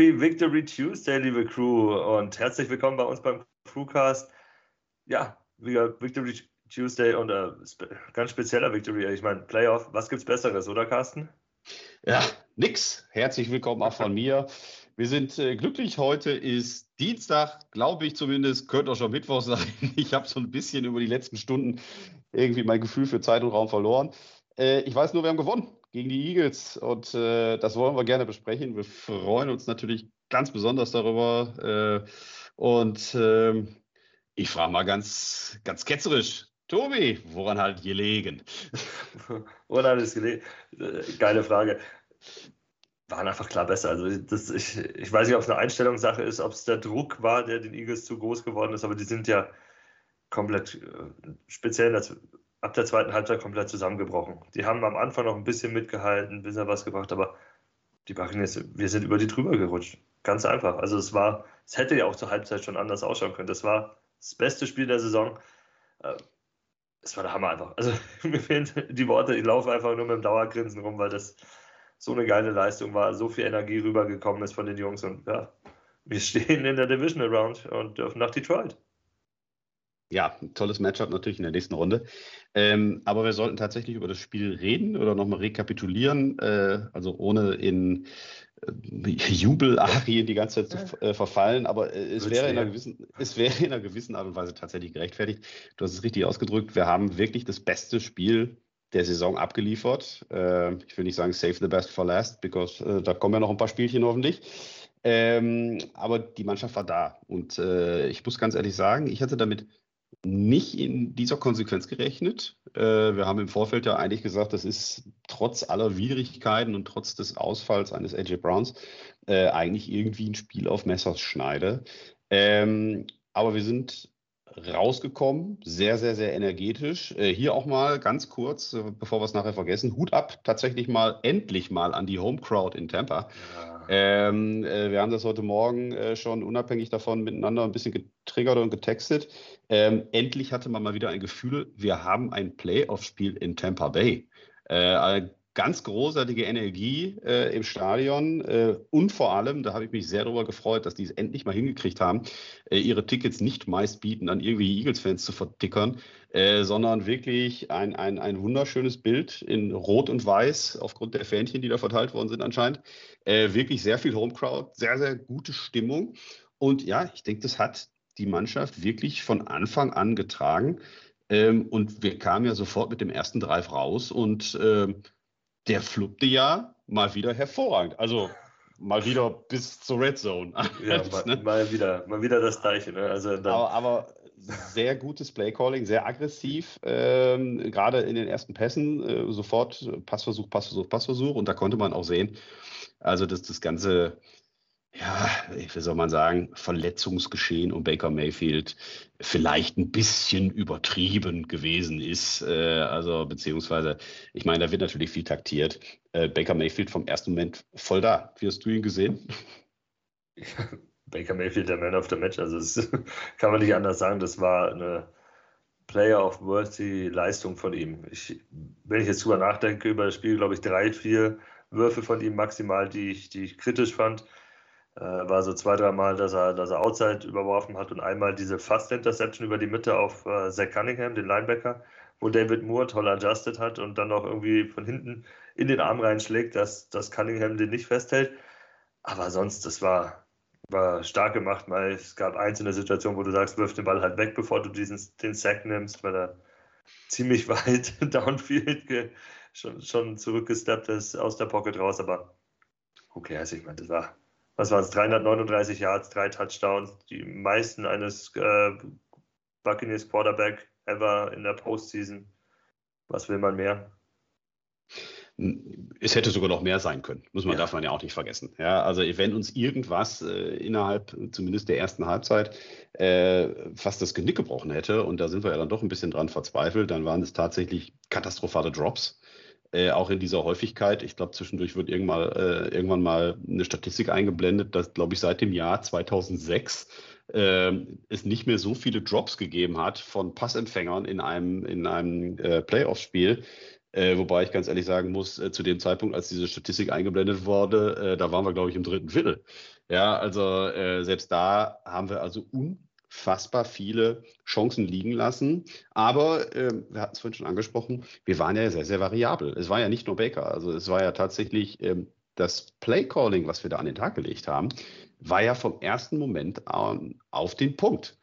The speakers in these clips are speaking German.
Happy Victory Tuesday, liebe Crew, und herzlich willkommen bei uns beim Crewcast. Ja, wieder Victory Tuesday und äh, ganz spezieller Victory. Ich meine, Playoff, was gibt's Besseres, oder Carsten? Ja, nix. Herzlich willkommen auch von mir. Wir sind äh, glücklich. Heute ist Dienstag, glaube ich zumindest. Könnte auch schon Mittwoch sein. Ich habe so ein bisschen über die letzten Stunden irgendwie mein Gefühl für Zeit und Raum verloren. Äh, ich weiß nur, wir haben gewonnen gegen die Eagles und äh, das wollen wir gerne besprechen. Wir freuen uns natürlich ganz besonders darüber. Äh, und ähm, ich frage mal ganz, ganz ketzerisch, Tobi, woran hat gelegen? woran hat es gelegen? Geile Frage. Waren einfach klar besser. Also das, ich, ich weiß nicht, ob es eine Einstellungssache ist, ob es der Druck war, der den Eagles zu groß geworden ist, aber die sind ja komplett äh, speziell ab der zweiten Halbzeit komplett zusammengebrochen. Die haben am Anfang noch ein bisschen mitgehalten, ein bisschen was gebracht, aber die Buccaneers, wir sind über die drüber gerutscht. Ganz einfach. Also es war, es hätte ja auch zur Halbzeit schon anders ausschauen können. Das war das beste Spiel der Saison. Äh, es war der Hammer einfach. Also mir fehlen die Worte, ich laufe einfach nur mit dem Dauergrinsen rum, weil das so eine geile Leistung war, so viel Energie rübergekommen ist von den Jungs und ja, wir stehen in der Divisional Round und dürfen nach Detroit. Ja, ein tolles Matchup natürlich in der nächsten Runde. Ähm, aber wir sollten tatsächlich über das Spiel reden oder nochmal rekapitulieren, äh, also ohne in äh, Jubelarien die ganze Zeit zu äh, verfallen. Aber äh, es, wäre in einer gewissen, es wäre in einer gewissen Art und Weise tatsächlich gerechtfertigt. Du hast es richtig ausgedrückt. Wir haben wirklich das beste Spiel der Saison abgeliefert. Äh, ich will nicht sagen save the best for last, because äh, da kommen ja noch ein paar Spielchen hoffentlich. Ähm, aber die Mannschaft war da. Und äh, ich muss ganz ehrlich sagen, ich hatte damit nicht in dieser Konsequenz gerechnet. Äh, wir haben im Vorfeld ja eigentlich gesagt, das ist trotz aller Widrigkeiten und trotz des Ausfalls eines AJ Browns äh, eigentlich irgendwie ein Spiel auf Messerschneide. Ähm, aber wir sind rausgekommen, sehr, sehr, sehr energetisch. Äh, hier auch mal ganz kurz, bevor wir es nachher vergessen, Hut ab, tatsächlich mal, endlich mal an die Home Crowd in Tampa. Ja ähm, äh, wir haben das heute Morgen äh, schon unabhängig davon miteinander ein bisschen getriggert und getextet. Ähm, endlich hatte man mal wieder ein Gefühl, wir haben ein Playoff-Spiel in Tampa Bay. Äh, ganz großartige Energie äh, im Stadion äh, und vor allem, da habe ich mich sehr darüber gefreut, dass die es endlich mal hingekriegt haben, äh, ihre Tickets nicht meist bieten, an irgendwie Eagles-Fans zu vertickern, äh, sondern wirklich ein, ein, ein wunderschönes Bild in Rot und Weiß aufgrund der Fähnchen, die da verteilt worden sind anscheinend. Äh, wirklich sehr viel Homecrowd, sehr, sehr gute Stimmung. Und ja, ich denke, das hat die Mannschaft wirklich von Anfang an getragen. Ähm, und wir kamen ja sofort mit dem ersten Drive raus und ähm, der fluppte ja mal wieder hervorragend. Also mal wieder bis zur Red Zone. Ja, mal, ne? mal wieder, mal wieder das Gleiche. Ne? Also aber, aber, sehr gutes Playcalling, sehr aggressiv, ähm, gerade in den ersten Pässen, äh, sofort Passversuch, Passversuch, Passversuch. Und da konnte man auch sehen, also dass das Ganze ja, wie soll man sagen, Verletzungsgeschehen um Baker Mayfield vielleicht ein bisschen übertrieben gewesen ist. Äh, also beziehungsweise, ich meine, da wird natürlich viel taktiert. Äh, Baker Mayfield vom ersten Moment voll da. Wie hast du ihn gesehen? Baker Mayfield der Man of the Match. Also das kann man nicht anders sagen. Das war eine Player of Worthy Leistung von ihm. Ich, wenn ich jetzt drüber nachdenke über das Spiel, glaube ich, drei, vier Würfe von ihm maximal, die ich, die ich kritisch fand. Äh, war so zwei, dreimal, dass er, dass er Outside überworfen hat und einmal diese Fast Interception über die Mitte auf äh, Zach Cunningham, den Linebacker, wo David Moore toll adjusted hat und dann auch irgendwie von hinten in den Arm reinschlägt, dass, dass Cunningham den nicht festhält. Aber sonst, das war, war stark gemacht. Mal, es gab einzelne Situationen, wo du sagst, wirf den Ball halt weg, bevor du diesen, den Sack nimmst, weil er ziemlich weit downfield schon, schon zurückgesteppt ist aus der Pocket raus. Aber okay, also ich meine, das war was waren es, 339 Yards, drei Touchdowns, die meisten eines äh, Buccaneers Quarterback ever in der Postseason. Was will man mehr? Es hätte sogar noch mehr sein können, muss man, ja. darf man ja auch nicht vergessen. Ja, also wenn uns irgendwas äh, innerhalb zumindest der ersten Halbzeit äh, fast das Genick gebrochen hätte, und da sind wir ja dann doch ein bisschen dran verzweifelt, dann waren es tatsächlich katastrophale Drops äh, auch in dieser Häufigkeit. Ich glaube, zwischendurch wird irgendwann, äh, irgendwann mal eine Statistik eingeblendet, dass, glaube ich, seit dem Jahr 2006 äh, es nicht mehr so viele Drops gegeben hat von Passempfängern in einem, in einem äh, Playoff-Spiel Äh, wobei ich ganz ehrlich sagen muss, äh, zu dem Zeitpunkt, als diese Statistik eingeblendet wurde, da waren wir, glaube ich, im dritten Viertel. Ja, also selbst da haben wir also unfassbar viele Chancen liegen lassen. Aber ähm, wir hatten es vorhin schon angesprochen, wir waren ja sehr, sehr variabel. Es war ja nicht nur Baker, also es war ja tatsächlich ähm, das Play-Calling, was wir da an den Tag gelegt haben, war ja vom ersten Moment an auf den Punkt.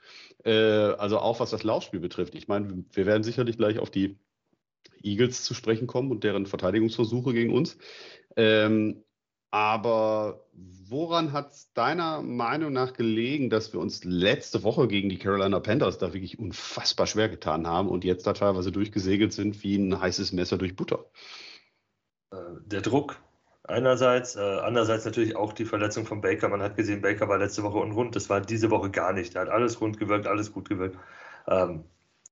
Äh, also auch was das Laufspiel betrifft. Ich meine, wir werden sicherlich gleich auf die Eagles zu sprechen kommen und deren Verteidigungsversuche gegen uns. Ähm, aber woran hat es deiner Meinung nach gelegen, dass wir uns letzte Woche gegen die Carolina Panthers da wirklich unfassbar schwer getan haben und jetzt da teilweise durchgesegelt sind wie ein heißes Messer durch Butter? Äh, der Druck einerseits, äh, andererseits natürlich auch die Verletzung von Baker. Man hat gesehen, Baker war letzte Woche unrund, das war diese Woche gar nicht. Er hat alles rund gewirkt, alles gut gewirkt. Ähm,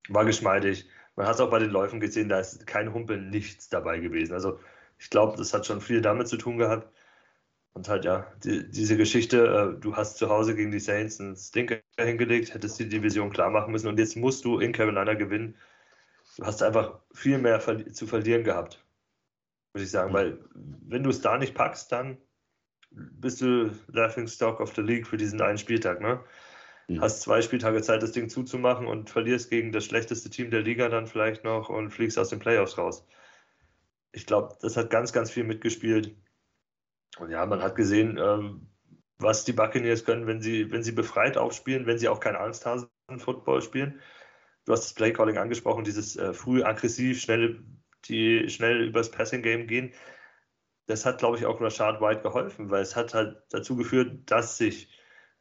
war geschmeidig. Man hat es auch bei den Läufen gesehen, da ist kein Humpeln, nichts dabei gewesen. Also ich glaube, das hat schon viel damit zu tun gehabt. Und halt ja, die, diese Geschichte, äh, du hast zu Hause gegen die Saints einen Stinker hingelegt, hättest die Division klar machen müssen und jetzt musst du in Carolina gewinnen. Du hast einfach viel mehr verli zu verlieren gehabt, würde ich sagen, mhm. weil wenn du es da nicht packst, dann bist du Laughing Stock of the League für diesen einen Spieltag. Ne? Mhm. Hast zwei Spieltage Zeit, das Ding zuzumachen und verlierst gegen das schlechteste Team der Liga dann vielleicht noch und fliegst aus den Playoffs raus. Ich glaube, das hat ganz, ganz viel mitgespielt. Und ja, man hat gesehen, ähm, was die Buccaneers können, wenn sie, wenn sie befreit aufspielen, wenn sie auch kein Angsthasen-Football spielen. Du hast das Playcalling angesprochen, dieses äh, früh aggressiv, schnell, die schnell übers Passing-Game gehen. Das hat, glaube ich, auch Rashad White geholfen, weil es hat halt dazu geführt, dass sich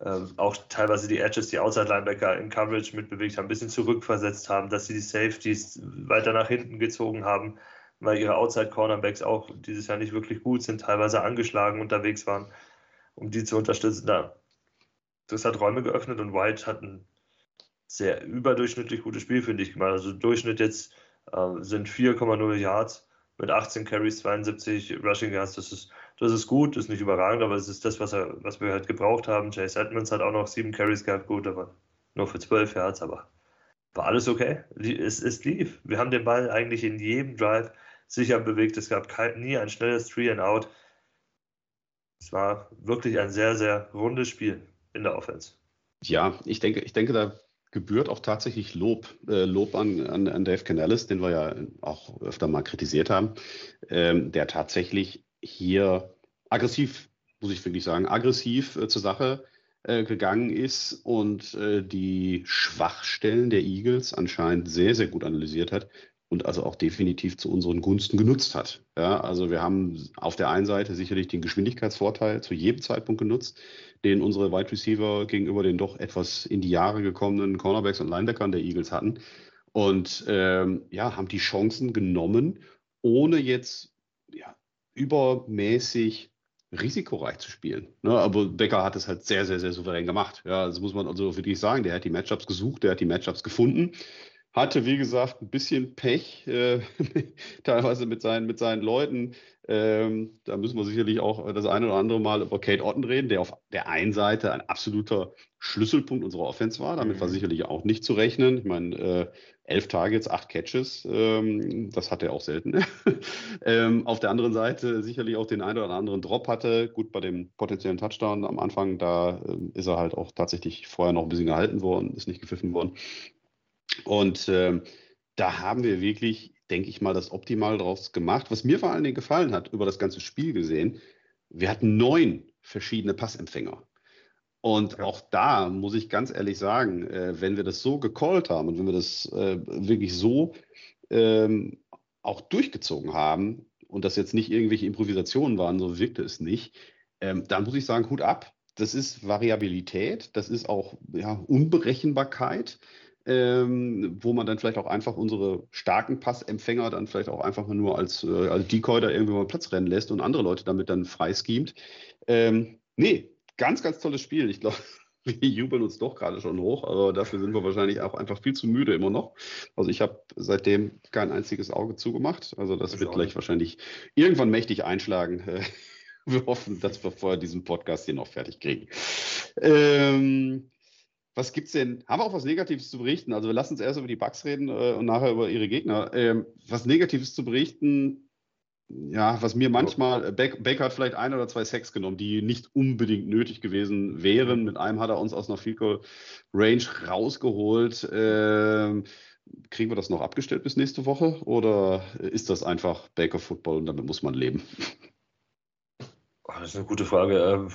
ähm, auch teilweise die Edges, die Outside-Linebacker in Coverage mitbewegt haben, ein bisschen zurückversetzt haben, dass sie die Safeties weiter nach hinten gezogen haben, weil ihre Outside-Cornerbacks auch dieses Jahr nicht wirklich gut sind, teilweise angeschlagen unterwegs waren, um die zu unterstützen. Da, das hat Räume geöffnet und White hat ein sehr überdurchschnittlich gutes Spiel, finde ich, gemacht. Also Durchschnitt jetzt äh, sind 4,0 Yards mit 18 Carries, 72 Rushing Yards. Das ist das ist gut, ist nicht überragend, aber es ist das, was, er, was wir halt gebraucht haben. Chase Edmonds hat auch noch sieben Carries gehabt, gut, aber nur für zwölf Yards, aber war alles okay. Es, es lief. Wir haben den Ball eigentlich in jedem Drive sicher bewegt. Es gab nie ein schnelles Three and Out. Es war wirklich ein sehr, sehr rundes Spiel in der Offense. Ja, ich denke, ich denke, da gebührt auch tatsächlich Lob, äh, Lob an, an, an Dave Canellis, den wir ja auch öfter mal kritisiert haben, ähm, der tatsächlich hier aggressiv, muss ich wirklich sagen, aggressiv äh, zur Sache äh, gegangen ist und äh, die Schwachstellen der Eagles anscheinend sehr, sehr gut analysiert hat und also auch definitiv zu unseren Gunsten genutzt hat. Ja, also wir haben auf der einen Seite sicherlich den Geschwindigkeitsvorteil zu jedem Zeitpunkt genutzt, den unsere Wide Receiver gegenüber den doch etwas in die Jahre gekommenen Cornerbacks und Linebackern der Eagles hatten. Und ähm, ja, haben die Chancen genommen, ohne jetzt ja, übermäßig risikoreich zu spielen. Ne? Aber Becker hat es halt sehr, sehr, sehr souverän gemacht. Ja, das muss man also wirklich sagen. Der hat die Matchups gesucht, der hat die Matchups gefunden. Hatte, wie gesagt, ein bisschen Pech, äh, teilweise mit seinen, mit seinen Leuten. Ähm, da müssen wir sicherlich auch das eine oder andere Mal über Kate Otten reden, der auf der einen Seite ein absoluter Schlüsselpunkt unserer Offense war. Damit war mhm. sicherlich auch nicht zu rechnen. Ich meine, äh, elf Targets, acht Catches, ähm, das hat er auch selten. ähm, auf der anderen Seite sicherlich auch den einen oder anderen Drop hatte. Gut, bei dem potenziellen Touchdown am Anfang, da äh, ist er halt auch tatsächlich vorher noch ein bisschen gehalten worden, ist nicht gepfiffen worden. Und ähm, da haben wir wirklich, denke ich mal, das Optimal draus gemacht. Was mir vor allen Dingen gefallen hat, über das ganze Spiel gesehen, wir hatten neun verschiedene Passempfänger. Und auch da muss ich ganz ehrlich sagen, äh, wenn wir das so gecallt haben und wenn wir das äh, wirklich so ähm, auch durchgezogen haben und das jetzt nicht irgendwelche Improvisationen waren, so wirkte es nicht, ähm, dann muss ich sagen, Hut ab. Das ist Variabilität, das ist auch ja, Unberechenbarkeit, ähm, wo man dann vielleicht auch einfach unsere starken Passempfänger dann vielleicht auch einfach nur als, äh, als Decoy da irgendwie mal Platz rennen lässt und andere Leute damit dann freischemt. Ähm, nee, ganz, ganz tolles Spiel. Ich glaube, wir jubeln uns doch gerade schon hoch, aber dafür sind wir wahrscheinlich auch einfach viel zu müde immer noch. Also ich habe seitdem kein einziges Auge zugemacht. Also das, das wird gleich wahrscheinlich irgendwann mächtig einschlagen. Wir hoffen, dass wir vorher diesen Podcast hier noch fertig kriegen. Ähm, was gibt's denn? Haben wir auch was Negatives zu berichten? Also wir lassen uns erst über die Bugs reden äh, und nachher über ihre Gegner. Ähm, was Negatives zu berichten, ja, was mir manchmal, äh, Baker hat vielleicht ein oder zwei Sex genommen, die nicht unbedingt nötig gewesen wären. Mit einem hat er uns aus einer Field Goal Range rausgeholt. Ähm, kriegen wir das noch abgestellt bis nächste Woche oder ist das einfach Baker Football und damit muss man leben? Oh, das ist eine gute Frage. Ähm,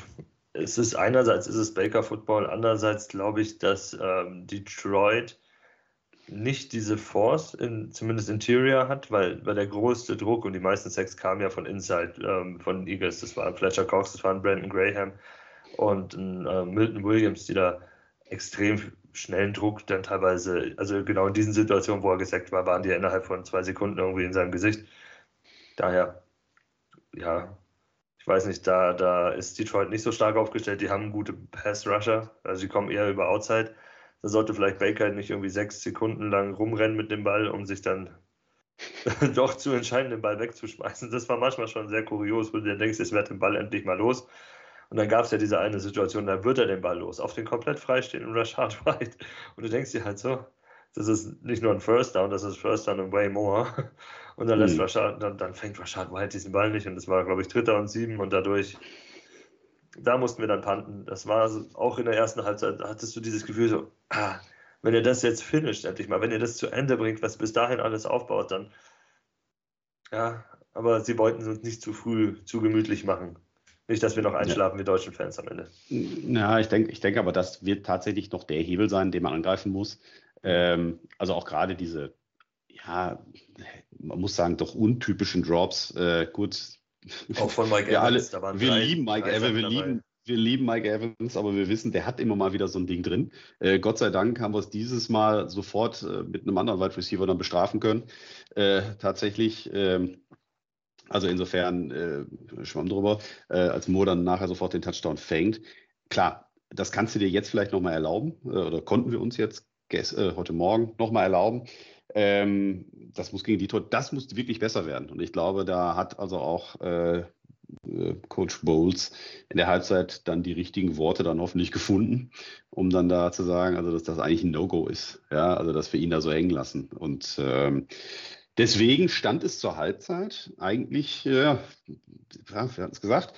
es ist einerseits ist es Baker Football, andererseits glaube ich, dass ähm, Detroit nicht diese Force, in, zumindest Interior hat, weil, weil der größte Druck und die meisten Sex kamen ja von Inside, ähm, von Eagles. Das waren Fletcher Cox, das waren Brandon Graham und äh, Milton Williams, die da extrem schnellen Druck dann teilweise, also genau in diesen Situationen, wo er gesackt war, waren die ja innerhalb von zwei Sekunden irgendwie in seinem Gesicht. Daher, ja, ich weiß nicht, da, da ist Detroit nicht so stark aufgestellt. Die haben gute Pass-Rusher, also die kommen eher über Outside. Da sollte vielleicht Baker nicht irgendwie sechs Sekunden lang rumrennen mit dem Ball, um sich dann doch zu entscheiden, den Ball wegzuschmeißen. Das war manchmal schon sehr kurios, wo du dir denkst, es wird den Ball endlich mal los. Und dann gab es ja diese eine Situation, da wird er den Ball los, auf den komplett freistehenden Rashad White. Und du denkst dir halt so, das ist nicht nur ein First Down, das ist First Down und way more. Und dann, lässt mhm. Rashad, dann, dann fängt Rashad White diesen Ball nicht und das war, glaube ich, Dritter und Sieben und dadurch, da mussten wir dann panten. Das war auch in der ersten Halbzeit, hattest du dieses Gefühl so, ah, wenn ihr das jetzt finisht, endlich mal, wenn ihr das zu Ende bringt, was bis dahin alles aufbaut, dann, ja, aber sie wollten es uns nicht zu früh, zu gemütlich machen. Nicht, dass wir noch einschlafen, ja. wie deutschen Fans am Ende. Ja, ich denke ich denk aber, das wird tatsächlich noch der Hebel sein, den man angreifen muss. Ähm, also auch gerade diese, ja, man muss sagen, doch untypischen Drops. Äh, gut. Auch von Mike wir Evans. Alle, wir drei, lieben Mike Evans, wir lieben, wir lieben Mike Evans, aber wir wissen, der hat immer mal wieder so ein Ding drin. Äh, Gott sei Dank haben wir es dieses Mal sofort äh, mit einem anderen Wide Receiver dann bestrafen können. Äh, tatsächlich. Ähm, also insofern äh, schwamm drüber, äh, als Mo dann nachher sofort den Touchdown fängt. Klar, das kannst du dir jetzt vielleicht nochmal erlauben, äh, oder konnten wir uns jetzt heute Morgen nochmal erlauben. Ähm, das muss gegen Detroit, das muss wirklich besser werden. Und ich glaube, da hat also auch äh, äh, Coach Bowles in der Halbzeit dann die richtigen Worte dann hoffentlich gefunden, um dann da zu sagen, also dass das eigentlich ein No-Go ist. Ja, also dass wir ihn da so hängen lassen. Und ähm, deswegen stand es zur Halbzeit eigentlich, äh, wir hatten es gesagt,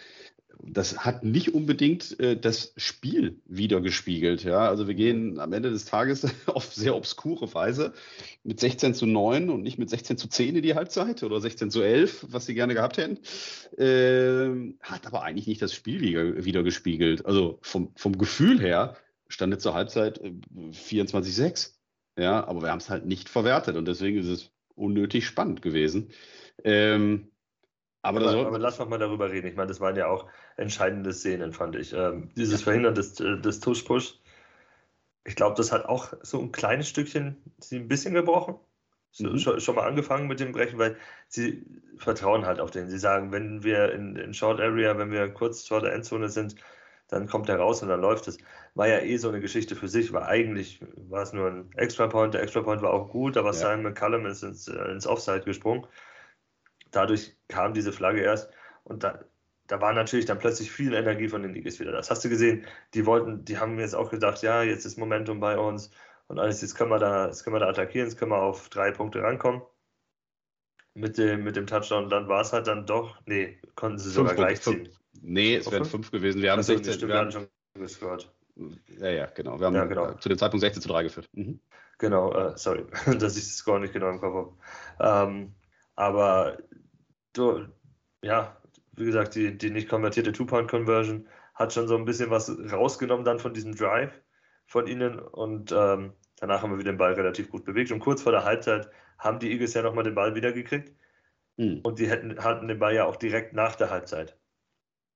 das hat nicht unbedingt äh, das Spiel wiedergespiegelt. Ja? Also wir gehen am Ende des Tages auf sehr obskure Weise mit 16 zu 9 und nicht mit 16 zu 10 in die Halbzeit oder 16 zu 11, was sie gerne gehabt hätten. Äh, hat aber eigentlich nicht das Spiel wiedergespiegelt. Also vom, vom Gefühl her stand zur Halbzeit 24-6. Äh, ja, aber wir haben es halt nicht verwertet und deswegen ist es unnötig spannend gewesen. Ähm, aber, aber, aber, lass noch mal darüber reden. Ich meine, das waren ja auch entscheidende Szenen, fand ich. Ähm, dieses Verhindern des, äh, des Tush-Push, ich glaube, das hat auch so ein kleines Stückchen sie ein bisschen gebrochen. So, mhm. schon, schon, mal angefangen mit dem Brechen, weil sie vertrauen halt auf den. Sie sagen, wenn wir in, in Short Area, wenn wir kurz vor der Endzone sind, dann kommt er raus und dann läuft es. War ja eh so eine Geschichte für sich, war eigentlich war es nur ein Extra Point. Der Extra Point war auch gut, aber ja. Simon McCallum ist ins, äh, ins Offside gesprungen dadurch kam diese Flagge erst und da, da war natürlich dann plötzlich viel Energie von den Eagles wieder. Das hast du gesehen. Die wollten, die haben jetzt auch gedacht, ja, jetzt ist Momentum bei uns und alles, jetzt können wir da, jetzt können wir da attackieren, jetzt können wir auf drei Punkte rankommen. Mit dem, mit dem Touchdown, dann war es halt dann doch, nee, konnten sie sogar Punkte, gleich ziehen. Nee, es wären fünf gewesen. Wir haben also, 16, wir haben schon gehört. Ja, ja, genau. Wir haben ja, genau. zu dem Zeitpunkt 16 zu 3 geführt. Mhm. Genau, äh, sorry, dass ich das Score nicht genau im Kopf habe. Ähm, aber ja, wie gesagt, die, die nicht konvertierte Two-Point-Conversion hat schon so ein bisschen was rausgenommen dann von diesem Drive von ihnen und ähm, danach haben wir wieder den Ball relativ gut bewegt und kurz vor der Halbzeit haben die Eagles ja nochmal den Ball wiedergekriegt mhm. und die hätten, hatten den Ball ja auch direkt nach der Halbzeit.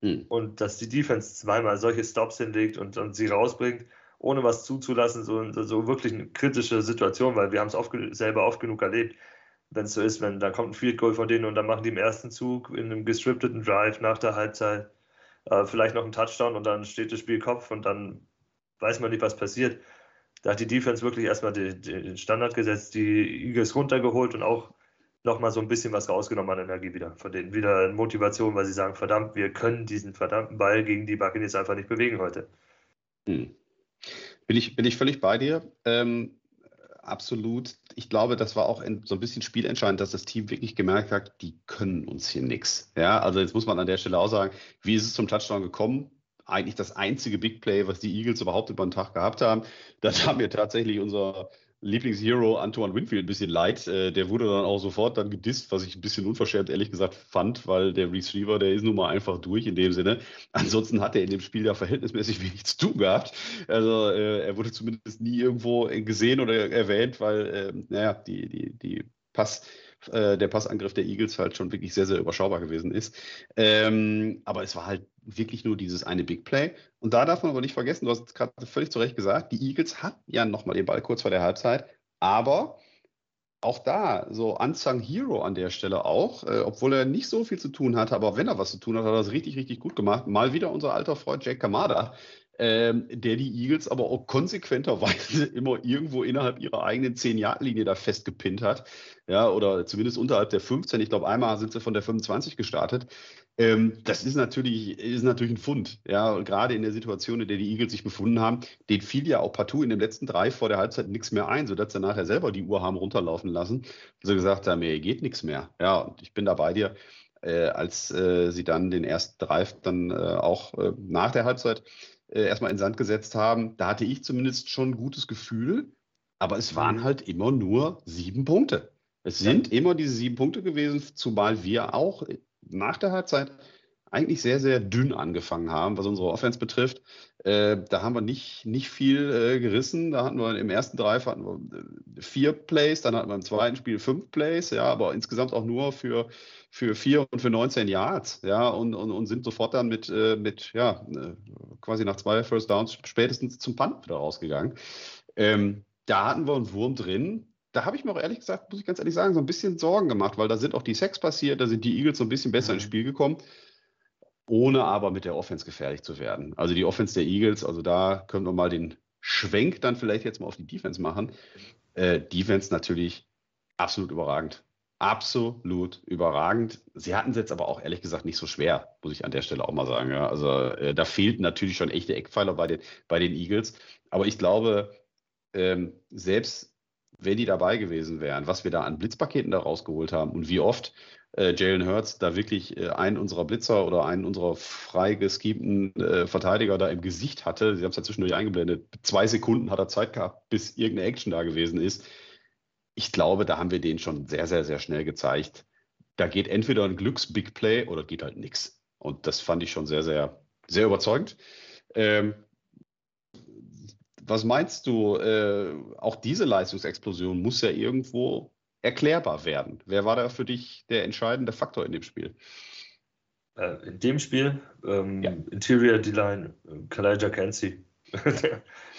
Mhm. Und dass die Defense zweimal solche Stops hinlegt und, und sie rausbringt, ohne was zuzulassen, so, so wirklich eine kritische Situation, weil wir haben es oft, selber oft genug erlebt, wenn es so ist, wenn da kommt ein Field Goal von denen und dann machen die im ersten Zug in einem gescripteten Drive nach der Halbzeit äh, vielleicht noch einen Touchdown und dann steht das Spiel Kopf und dann weiß man nicht, was passiert. Da hat die Defense wirklich erstmal den Standard gesetzt, die Eagles runtergeholt und auch nochmal so ein bisschen was rausgenommen an Energie wieder. Von denen wieder Motivation, weil sie sagen, verdammt, wir können diesen verdammten Ball gegen die Buccaneers einfach nicht bewegen heute. Hm. Bin ich, bin ich völlig bei dir. Ähm, absolut. Ich glaube, das war auch so ein bisschen spielentscheidend, dass das Team wirklich gemerkt hat, die können uns hier nichts. Ja, also jetzt muss man an der Stelle auch sagen, wie ist es zum Touchdown gekommen? Eigentlich das einzige Big Play, was die Eagles überhaupt über den Tag gehabt haben. Das haben wir tatsächlich unser Lieblingshero Antoine Winfield ein bisschen leid. Äh, der wurde dann auch sofort dann gedisst, was ich ein bisschen unverschämt ehrlich gesagt fand, weil der Receiver, der ist nun mal einfach durch in dem Sinne. Ansonsten hat er in dem Spiel ja verhältnismäßig wenig zu tun gehabt. Also äh, er wurde zumindest nie irgendwo gesehen oder erwähnt, weil, äh, naja, die, die, die Pass, äh, der Passangriff der Eagles halt schon wirklich sehr, sehr überschaubar gewesen ist. Ähm, aber es war halt wirklich nur dieses eine Big Play. Und da darf man aber nicht vergessen, du hast gerade völlig zu Recht gesagt, die Eagles hatten ja nochmal den Ball kurz vor der Halbzeit, aber auch da, so Unsung Hero an der Stelle auch, äh, obwohl er nicht so viel zu tun hatte, aber wenn er was zu tun hat, hat er das richtig, richtig gut gemacht. Mal wieder unser alter Freund Jake Kamada, ähm, der die Eagles aber auch konsequenterweise immer irgendwo innerhalb ihrer eigenen 10-Yard-Linie da festgepinnt hat. Ja, oder zumindest unterhalb der 15. Ich glaube, einmal sind sie von der 25 gestartet. Ähm, das ist natürlich, ist natürlich ein Fund. Ja, gerade in der Situation, in der die Eagles sich befunden haben, den fiel ja auch partout in den letzten drei vor der Halbzeit nichts mehr ein, sodass sie nachher selber die Uhr haben runterlaufen lassen. Und sie gesagt haben, mir geht nichts mehr. Ja, und ich bin da bei dir. Äh, als äh, sie dann den ersten Drive dann äh, auch äh, nach der Halbzeit äh, erstmal in Sand gesetzt haben, da hatte ich zumindest schon ein gutes Gefühl, aber es waren mhm. halt immer nur sieben Punkte. Es sind ja. immer diese sieben Punkte gewesen, zumal wir auch nach der Halbzeit eigentlich sehr, sehr dünn angefangen haben, was unsere Offense betrifft. Äh, da haben wir nicht, nicht viel äh, gerissen. Da hatten wir im ersten Drive hatten wir äh, vier Plays, dann hatten wir im zweiten Spiel fünf Plays, ja, aber insgesamt auch nur für, für vier und für 19 Yards, ja, und, und, und sind sofort dann mit, äh, mit, ja, äh, quasi nach zwei First Downs spätestens zum Punt wieder rausgegangen. Ähm, da hatten wir einen Wurm drin, da habe ich mir auch ehrlich gesagt, muss ich ganz ehrlich sagen, so ein bisschen Sorgen gemacht, weil da sind auch die Sex passiert, da sind die Eagles so ein bisschen besser mhm. ins Spiel gekommen ohne aber mit der Offense gefährlich zu werden. Also die Offense der Eagles, also da können wir mal den Schwenk dann vielleicht jetzt mal auf die Defense machen. Äh, Defense natürlich absolut überragend. Absolut überragend. Sie hatten es jetzt aber auch ehrlich gesagt nicht so schwer, muss ich an der Stelle auch mal sagen. Ja. Also äh, da fehlten natürlich schon echte Eckpfeiler bei den, bei den Eagles. Aber ich glaube, ähm, selbst wenn die dabei gewesen wären, was wir da an Blitzpaketen da rausgeholt haben und wie oft äh, Jalen Hurts da wirklich äh, einen unserer Blitzer oder einen unserer frei geschemten äh, Verteidiger da im Gesicht hatte. Sie haben es ja zwischendurch eingeblendet. Zwei Sekunden hat er Zeit gehabt, bis irgendeine Action da gewesen ist. Ich glaube, da haben wir den schon sehr, sehr, sehr schnell gezeigt. Da geht entweder ein Glücks-Big Play oder geht halt nichts. Und das fand ich schon sehr, sehr, sehr überzeugend. Ähm, was meinst du? Äh, auch diese Leistungsexplosion muss ja irgendwo erklärbar werden. Wer war da für dich der entscheidende Faktor in dem Spiel? Äh, in dem Spiel, ähm, ja. Interior D-Line, Kalaja Kensi.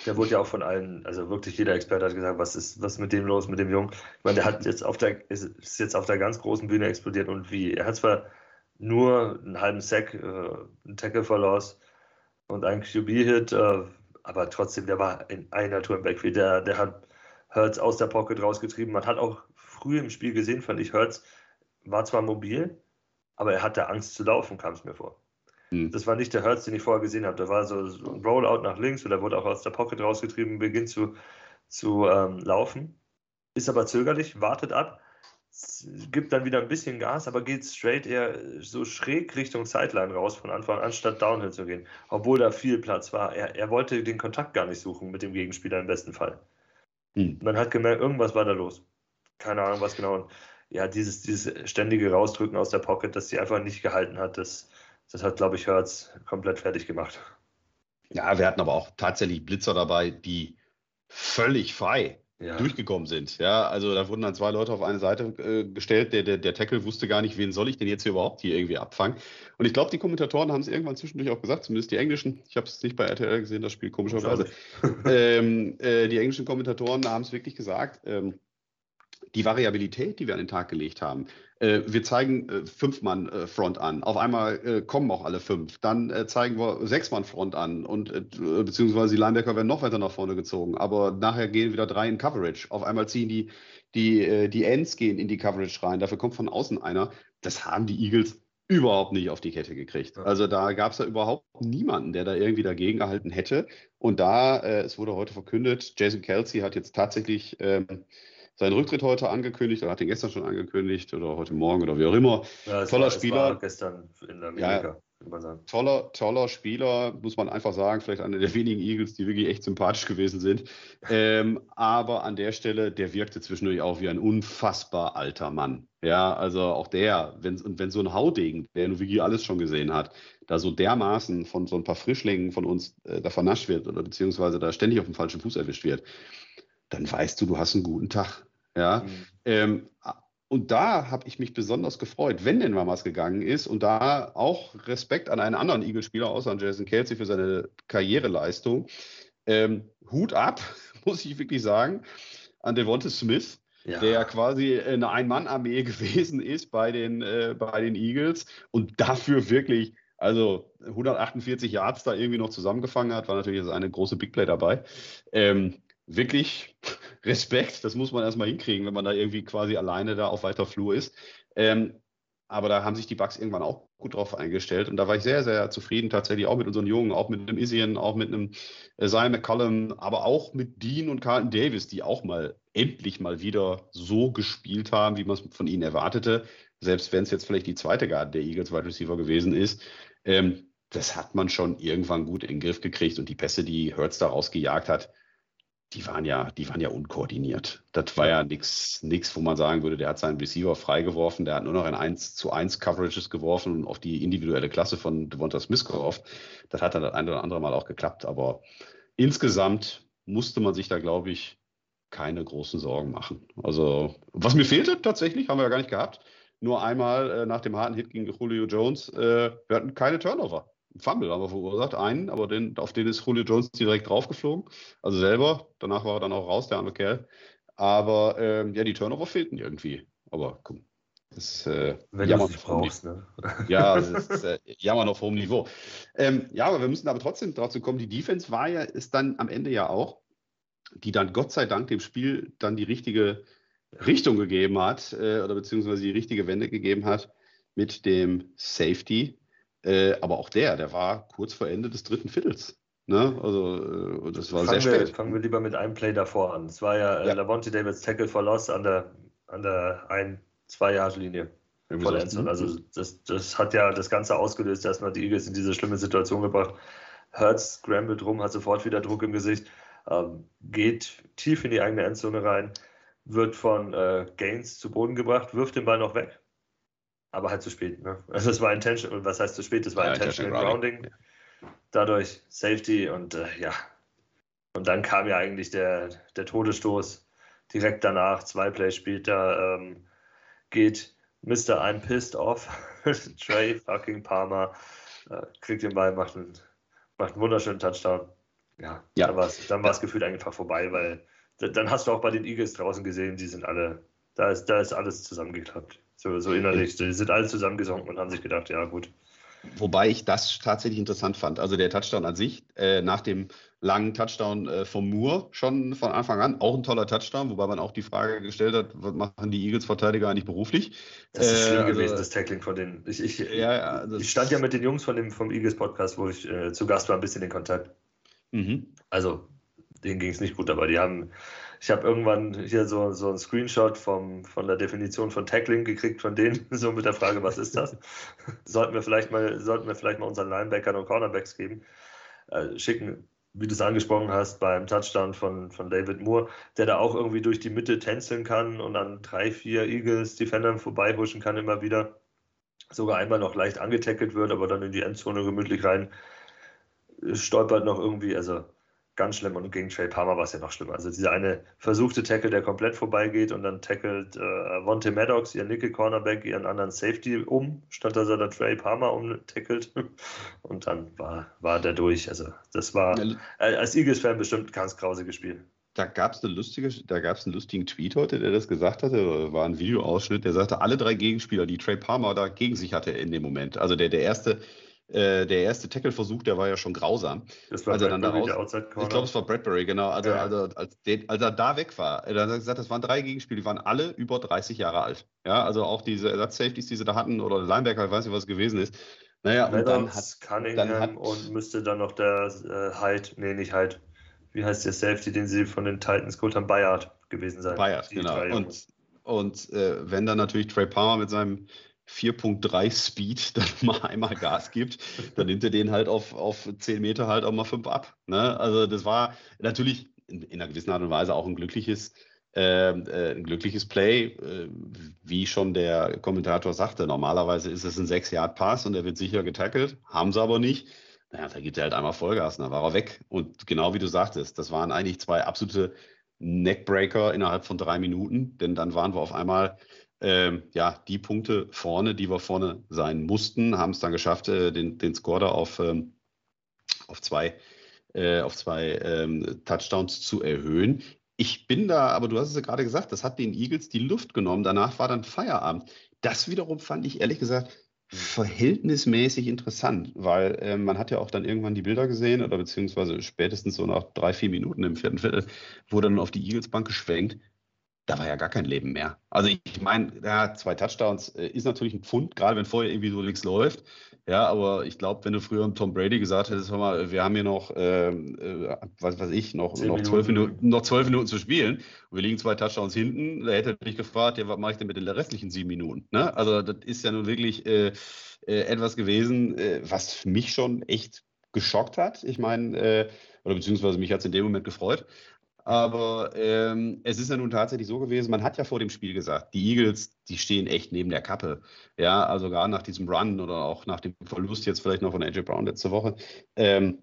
der, wurde ja auch von allen, also wirklich jeder Experte hat gesagt, was ist, was ist mit dem los, mit dem Jungen. Ich meine, der hat jetzt auf der, ist, jetzt auf der ganz großen Bühne explodiert und wie, er hat zwar nur einen halben Sack, äh, einen Tackle verlost und einen QB-Hit, äh, aber trotzdem, der war in einer Tour im Backfield, der, der hat Hurts aus der Pocket rausgetrieben. Man hat auch früh im Spiel gesehen, fand ich, Hurts war zwar mobil, aber er hatte Angst zu laufen, kam es mir vor. Mhm. Das war nicht der Hurts, den ich vorher gesehen habe. Da war so, ein Rollout nach links oder wurde auch aus der Pocket rausgetrieben, beginnt zu, zu ähm, laufen. Ist aber zögerlich, wartet ab, gibt dann wieder ein bisschen Gas, aber geht straight eher so schräg Richtung Sideline raus von Anfang an, anstatt Downhill zu gehen. Obwohl da viel Platz war. Er, er wollte den Kontakt gar nicht suchen mit dem Gegenspieler im besten Fall. Mhm. Man hat gemerkt, irgendwas war da los keine Ahnung, was genau. Ja, dieses, dieses ständige Rausdrücken aus der Pocket, dass sie einfach nicht gehalten hat, das, das hat, glaube ich, Hertz komplett fertig gemacht. Ja, wir hatten aber auch tatsächlich Blitzer dabei, die völlig frei ja. durchgekommen sind. Ja, also da wurden dann zwei Leute auf eine Seite äh, gestellt. Der, der, der Tackle wusste gar nicht, wen soll ich denn jetzt hier überhaupt hier irgendwie abfangen. Und ich glaube, die Kommentatoren haben es irgendwann zwischendurch auch gesagt, zumindest die englischen. Ich habe es nicht bei RTL gesehen, das Spiel komischerweise. ähm, äh, die englischen Kommentatoren haben es wirklich gesagt. Ähm, die Variabilität, die wir an den Tag gelegt haben. Äh, wir zeigen äh, Fünf-Mann-Front äh, an. Auf einmal kommen auch alle fünf. Dann zeigen wir Sechs-Mann-Front an und beziehungsweise die Linebacker werden noch weiter nach vorne gezogen. Aber nachher gehen wieder drei in Coverage. Auf einmal ziehen die, die, die Ends gehen in die Coverage rein. Dafür kommt von außen einer. Das haben die Eagles überhaupt nicht auf die Kette gekriegt. Also da gab es da überhaupt niemanden, der da irgendwie dagegen gehalten hätte. Und da, es wurde heute verkündet, Jason Kelsey hat jetzt tatsächlich ähm, seinen Rücktritt heute angekündigt, oder hat ihn gestern schon angekündigt, oder heute Morgen oder wie auch immer. Ja, Toller war, Spieler. Gestern in Amerika. Ja, Toller, toller Spieler, muss man einfach sagen. Vielleicht einer der wenigen Eagles, die wirklich echt sympathisch gewesen sind. Ähm, aber an der Stelle, der wirkte zwischendurch auch wie ein unfassbar alter Mann. Ja, also auch der, wenn, und wenn so ein Haudegen, der nur wirklich alles schon gesehen hat, da so dermaßen von so ein paar Frischlingen von uns äh, da vernascht wird oder beziehungsweise da ständig auf dem falschen Fuß erwischt wird, dann weißt du, du hast einen guten Tag. Ja, mhm. ähm, und da habe ich mich besonders gefreut, wenn denn mal was gegangen ist. Und da auch Respekt an einen anderen Eagle-Spieler, außer an Jason Kelsey, für seine Karriereleistung. Ähm, Hut ab, muss ich wirklich sagen, an Devonta Smith, ja. der quasi eine Ein-Mann-Armee gewesen ist bei den, äh, bei den Eagles und dafür wirklich, also 148 Yards da irgendwie noch zusammengefangen hat, war natürlich eine große Big Play dabei. Ähm, wirklich Respekt, das muss man erstmal hinkriegen, wenn man da irgendwie quasi alleine da auf weiter Flur ist. Ähm, aber da haben sich die Bugs irgendwann auch gut drauf eingestellt. Und da war ich sehr, sehr zufrieden, tatsächlich auch mit unseren Jungen, auch mit einem Isian, auch mit einem äh, Zion McCollum, aber auch mit Dean und Carlton Davis, die auch mal endlich mal wieder so gespielt haben, wie man es von ihnen erwartete. Selbst wenn es jetzt vielleicht die zweite Garde der Eagles Wide Receiver gewesen ist. Ähm, das hat man schon irgendwann gut in den Griff gekriegt. Und die Pässe, die Hertz da rausgejagt hat, die waren ja, die waren ja unkoordiniert. Das war ja nichts, wo man sagen würde, der hat seinen Receiver freigeworfen, der hat nur noch in 1 zu 1 Coverages geworfen und auf die individuelle Klasse von Devonta Smith gehofft. Das hat dann das ein oder andere Mal auch geklappt, aber insgesamt musste man sich da, glaube ich, keine großen Sorgen machen. Also, was mir fehlte tatsächlich, haben wir ja gar nicht gehabt. Nur einmal äh, nach dem harten Hit gegen Julio Jones, äh, wir hatten keine Turnover. Fumble haben wir verursacht, einen, aber den, auf den ist Julio Jones direkt draufgeflogen. Also selber, danach war er dann auch raus, der arme Kerl. Aber ähm, ja, die Turnover fehlten irgendwie. Aber guck, das äh, Wenn du sie brauchst, ne? Ja, das ist äh, jammern auf hohem Niveau. Ähm, ja, aber wir müssen aber trotzdem dazu kommen, die Defense war ja, ist dann am Ende ja auch, die dann Gott sei Dank dem Spiel dann die richtige Richtung gegeben hat, äh, oder beziehungsweise die richtige Wende gegeben hat mit dem Safety äh, aber auch der, der war kurz vor Ende des dritten Viertels. Ne? Also, äh, das war fangen sehr wir, spät. Fangen wir lieber mit einem Play davor an. Es war ja, äh, ja. Lavonte Davids Tackle for Loss an der, an der ein-, zwei-Yard-Linie vor der Endzone. Also, das, das hat ja das Ganze ausgelöst, erstmal die Eagles in diese schlimme Situation gebracht. Hertz scrambled rum, hat sofort wieder Druck im Gesicht, ähm, geht tief in die eigene Endzone rein, wird von äh, Gaines zu Boden gebracht, wirft den Ball noch weg aber halt zu spät. Ne? Also es war intentional, was heißt zu spät? Es war ja, intentional grounding. grounding. Dadurch Safety und äh, ja. Und dann kam ja eigentlich der, der Todesstoß direkt danach, zwei Plays später, ähm, geht Mr. I'm pissed off. Trey fucking Palmer äh, kriegt den Ball, macht einen, macht einen wunderschönen Touchdown. Ja, ja. dann war es dann war's gefühlt einfach vorbei, weil dann hast du auch bei den Eagles draußen gesehen, die sind alle, da ist, da ist alles zusammengeklappt. So, so innerlich. Die sind alle zusammengesunken und haben sich gedacht, ja, gut. Wobei ich das tatsächlich interessant fand. Also der Touchdown an sich, äh, nach dem langen Touchdown äh, vom Moore schon von Anfang an, auch ein toller Touchdown, wobei man auch die Frage gestellt hat, was machen die Eagles-Verteidiger eigentlich beruflich? Das ist äh, schlimm also, gewesen, das Tackling von denen. Ich, ich, ja, ja, ich stand ja mit den Jungs von dem, vom Eagles-Podcast, wo ich äh, zu Gast war, ein bisschen in Kontakt. Mhm. Also, denen ging es nicht gut, aber die haben ich habe irgendwann hier so, so einen Screenshot vom, von der Definition von Tackling gekriegt von denen, so mit der Frage, was ist das? sollten, wir vielleicht mal, sollten wir vielleicht mal unseren Linebackern und Cornerbacks geben, äh, schicken, wie du es angesprochen hast, beim Touchdown von, von David Moore, der da auch irgendwie durch die Mitte tänzeln kann und an drei, vier Eagles Defendern vorbeihuschen kann immer wieder. Sogar einmal noch leicht angetackelt wird, aber dann in die Endzone gemütlich rein stolpert noch irgendwie, also ganz schlimm und gegen Trey Palmer war es ja noch schlimmer. Also dieser eine versuchte Tackle, der komplett vorbeigeht und dann tackelt äh, Vontae Maddox, ihren Nickel Cornerback, ihren anderen Safety um, statt dass er da Trey Palmer umtackelt und dann war, war der durch. Also das war äh, als Eagles-Fan bestimmt ein ganz grausiges Spiel. Da gab es eine lustige, da gab es einen lustigen Tweet heute, der das gesagt hatte, war ein Videoausschnitt, der sagte, alle drei Gegenspieler, die Trey Palmer da gegen sich hatte in dem Moment. Also der, der erste äh, der erste Tackle-Versuch, der war ja schon grausam. Das war als er dann Bradbury, daraus, der Outside Ich glaube, es war Bradbury, genau. Also, Ja. also als, den, als er da weg war, er hat gesagt, das waren drei Gegenspiele, die waren alle über 30 Jahre alt. Ja, also auch diese Ersatz-Safeties, die sie da hatten, oder Linebacker, ich weiß nicht, was es gewesen ist. Naja, und dann Reynolds, hat Cunningham dann hat- und müsste dann noch der äh, Hyde, nee, nicht Hyde, wie heißt der Safety, den sie von den Titans geholt haben, Bayard gewesen sein. Bayard, genau. Und, und äh, wenn dann natürlich Trey Palmer mit seinem 4.3 Speed dann mal einmal Gas gibt, dann nimmt er den halt auf, auf 10 Meter halt auch mal 5 ab. Ne? Also das war natürlich in, in einer gewissen Art und Weise auch ein glückliches, äh, äh, ein glückliches Play, äh, wie schon der Kommentator sagte. Normalerweise ist es ein 6-Yard-Pass und er wird sicher getackelt, haben sie aber nicht. Naja, da gibt er halt einmal Vollgas, dann war er weg. Und genau wie du sagtest, das waren eigentlich zwei absolute Neckbreaker innerhalb von drei Minuten, denn dann waren wir auf einmal ähm, ja, die Punkte vorne, die wir vorne sein mussten, haben es dann geschafft, äh, den, den Score da auf, ähm, auf zwei, äh, auf zwei ähm, Touchdowns zu erhöhen. Ich bin da, aber du hast es ja gerade gesagt, das hat den Eagles die Luft genommen. Danach war dann Feierabend. Das wiederum fand ich ehrlich gesagt verhältnismäßig interessant, weil äh, man hat ja auch dann irgendwann die Bilder gesehen oder beziehungsweise spätestens so nach drei, vier Minuten im vierten Viertel wurde dann auf die Eagles-Bank geschwenkt. Da war ja gar kein Leben mehr. Also ich meine, ja, zwei Touchdowns äh, ist natürlich ein Pfund, gerade wenn vorher irgendwie so nichts läuft. Ja, aber ich glaube, wenn du früher Tom Brady gesagt hättest, hör mal, wir haben hier noch, ähm, äh, was weiß ich, noch, noch, zwölf Minuten. Minuten, noch zwölf Minuten zu spielen und wir liegen zwei Touchdowns hinten, da hätte er dich gefragt, ja, was mache ich denn mit den restlichen sieben Minuten? Ne? Also das ist ja nun wirklich äh, äh, etwas gewesen, äh, was mich schon echt geschockt hat. Ich meine, äh, oder beziehungsweise mich hat es in dem Moment gefreut. Aber ähm, es ist ja nun tatsächlich so gewesen, man hat ja vor dem Spiel gesagt, die Eagles, die stehen echt neben der Kappe. Ja, also gerade nach diesem Run oder auch nach dem Verlust jetzt vielleicht noch von AJ Brown letzte Woche. Ähm,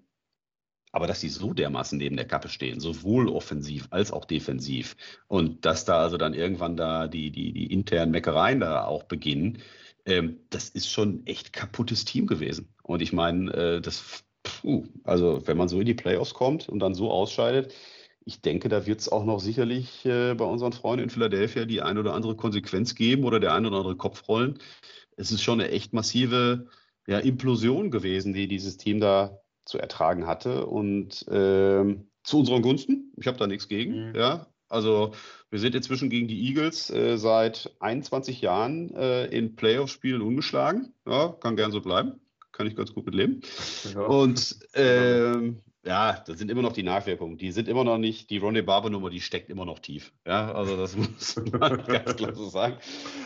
aber dass sie so dermaßen neben der Kappe stehen, sowohl offensiv als auch defensiv. Und dass da also dann irgendwann da die, die, die internen Meckereien da auch beginnen, ähm, das ist schon echt kaputtes Team gewesen. Und ich meine, äh, das, puh, also wenn man so in die Playoffs kommt und dann so ausscheidet, ich denke, da wird es auch noch sicherlich äh, bei unseren Freunden in Philadelphia die ein oder andere Konsequenz geben oder der ein oder andere Kopf rollen. Es ist schon eine echt massive ja, Implosion gewesen, die dieses Team da zu ertragen hatte. Und ähm, zu unseren Gunsten, ich habe da nichts gegen. Mhm. Ja, also wir sind inzwischen gegen die Eagles äh, seit 21 Jahren äh, in Playoff-Spielen ungeschlagen. Ja, kann gern so bleiben. Kann ich ganz gut mit leben. Ja. Und ähm, ja, das sind immer noch die Nachwirkungen. Die sind immer noch nicht, die Ronnie Barber-Nummer, die steckt immer noch tief. Ja, also das muss man ganz klar so sagen.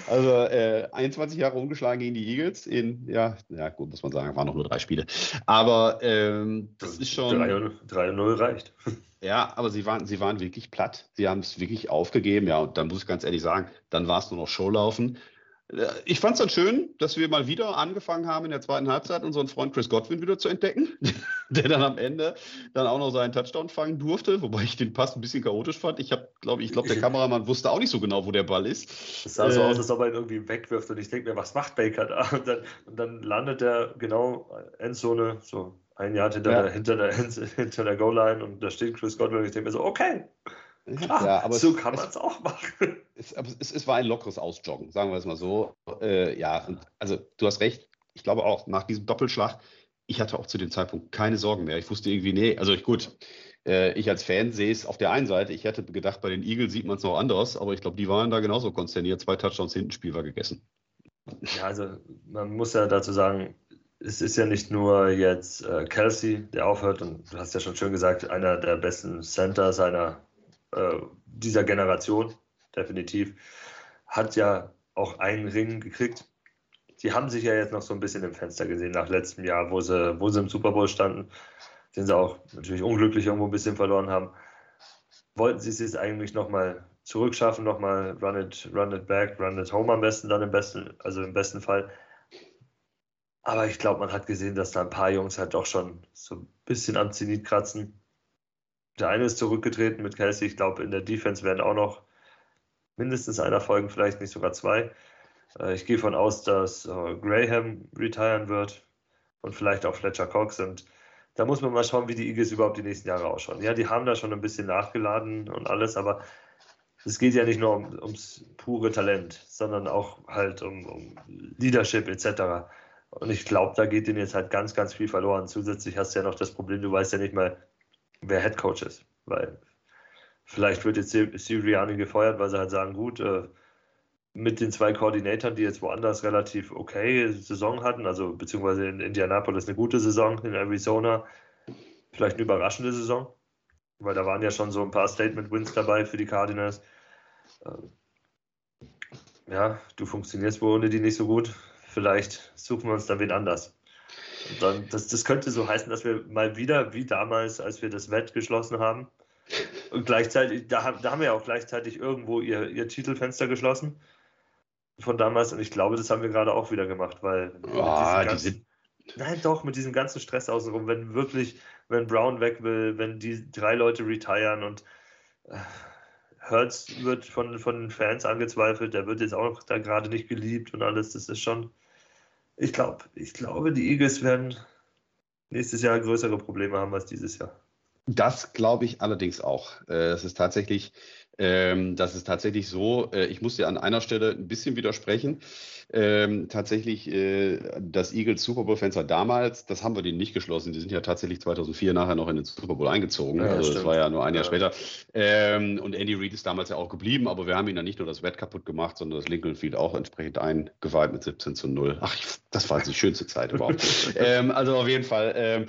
Also äh, 21 Jahre ungeschlagen gegen die Eagles in, ja, ja, gut, muss man sagen, waren noch nur drei Spiele. Aber ähm, das ist schon. 3-0 reicht. Ja, aber sie waren, sie waren wirklich platt. Sie haben es wirklich aufgegeben. Ja, und dann muss ich ganz ehrlich sagen, dann war es nur noch Showlaufen. Äh, Ich fand es dann schön, dass wir mal wieder angefangen haben, in der zweiten Halbzeit unseren Freund Chris Godwin wieder zu entdecken, der dann am Ende dann auch noch seinen Touchdown fangen durfte, wobei ich den Pass ein bisschen chaotisch fand. Ich habe, glaube ich, glaube der Kameramann wusste auch nicht so genau, wo der Ball ist. Es sah so Äh, aus, als ob er ihn irgendwie wegwirft und ich denke mir, was macht Baker da? Und dann, und dann landet er genau Endzone, so ein Jahr hinter Ja. der, hinter der, hinter der Goal-Line und da steht Chris Godwin und ich denke mir so, okay, klar, Ja, aber so kann man es auch machen. Es, es, war ein lockeres Ausjoggen, sagen wir es mal so. Äh, ja, also du hast recht. Ich glaube auch, nach diesem Doppelschlag, ich hatte auch zu dem Zeitpunkt keine Sorgen mehr. Ich wusste irgendwie, nee, also ich, gut, äh, ich als Fan sehe es auf der einen Seite. Ich hätte gedacht, bei den Eagles sieht man es noch anders, aber ich glaube, die waren da genauso konsterniert. Zwei Touchdowns hinten, Spiel war gegessen. Ja, also man muss ja dazu sagen, es ist ja nicht nur jetzt äh, Kelsey, der aufhört, und du hast ja schon schön gesagt, einer der besten Center seiner äh, dieser Generation, definitiv, hat ja auch einen Ring gekriegt. Die haben sich ja jetzt noch so ein bisschen im Fenster gesehen nach letztem Jahr, wo sie, wo sie im Super Bowl standen, den sie auch natürlich unglücklich irgendwo ein bisschen verloren haben. Wollten sie es jetzt eigentlich nochmal zurückschaffen, nochmal run it, run it back, run it home am besten, dann im besten, also im besten Fall. Aber ich glaube, man hat gesehen, dass da ein paar Jungs halt doch schon so ein bisschen am Zenit kratzen. Der eine ist zurückgetreten mit Kelsey. Ich glaube, in der Defense werden auch noch mindestens einer folgen, vielleicht nicht sogar zwei. Äh, Ich gehe von aus, dass äh, Graham retiren wird und vielleicht auch Fletcher Cox. Und da muss man mal schauen, wie die Eagles überhaupt die nächsten Jahre ausschauen. Ja, die haben da schon ein bisschen nachgeladen und alles, aber es geht ja nicht nur um, ums pure Talent, sondern auch halt um, um Leadership etc. Und ich glaube, da geht ihnen jetzt halt ganz, ganz viel verloren. Zusätzlich hast du ja noch das Problem, du weißt ja nicht mal, wer Head Coach ist. Weil vielleicht wird jetzt Sirianni gefeuert, weil sie halt sagen, gut, äh, mit den zwei Koordinatoren, die jetzt woanders relativ okay Saison hatten, also beziehungsweise in Indianapolis eine gute Saison, in Arizona vielleicht eine überraschende Saison, weil da waren ja schon so ein paar Statement-Wins dabei für die Cardinals. Ähm, ja, du funktionierst wohl ohne die nicht so gut. Vielleicht suchen wir uns dann wen anders. Und dann, das, das könnte so heißen, dass wir mal wieder, wie damals, als wir das Wett geschlossen haben, und gleichzeitig, da, da haben wir ja auch gleichzeitig irgendwo ihr, ihr Titelfenster geschlossen von damals und ich glaube, das haben wir gerade auch wieder gemacht, weil oh, ganzen, nein doch mit diesem ganzen Stress außenrum, wenn wirklich, wenn Brown weg will, wenn die drei Leute retiren und äh, Hertz wird von, von den Fans angezweifelt, der wird jetzt auch da gerade nicht geliebt und alles, das ist schon, ich glaube, ich glaube, die Eagles werden nächstes Jahr größere Probleme haben als dieses Jahr. Das glaube ich allerdings auch. Äh, es ist tatsächlich, ähm, das ist tatsächlich so. Äh, ich muss dir an einer Stelle ein bisschen widersprechen. Ähm, tatsächlich, äh, das Eagles Super Bowl Fenster damals, das haben wir denen nicht geschlossen. Die sind ja tatsächlich 2004 nachher noch in den Super Bowl eingezogen. Ja, also stimmt. das war ja nur ein Jahr ja. später. Ähm, und Andy Reid ist damals ja auch geblieben, aber wir haben ihn dann nicht nur das Wett kaputt gemacht, sondern das Lincoln Field auch entsprechend eingeweiht mit 17 zu 0. Ach, das war die schönste Zeit überhaupt. also auf jeden Fall.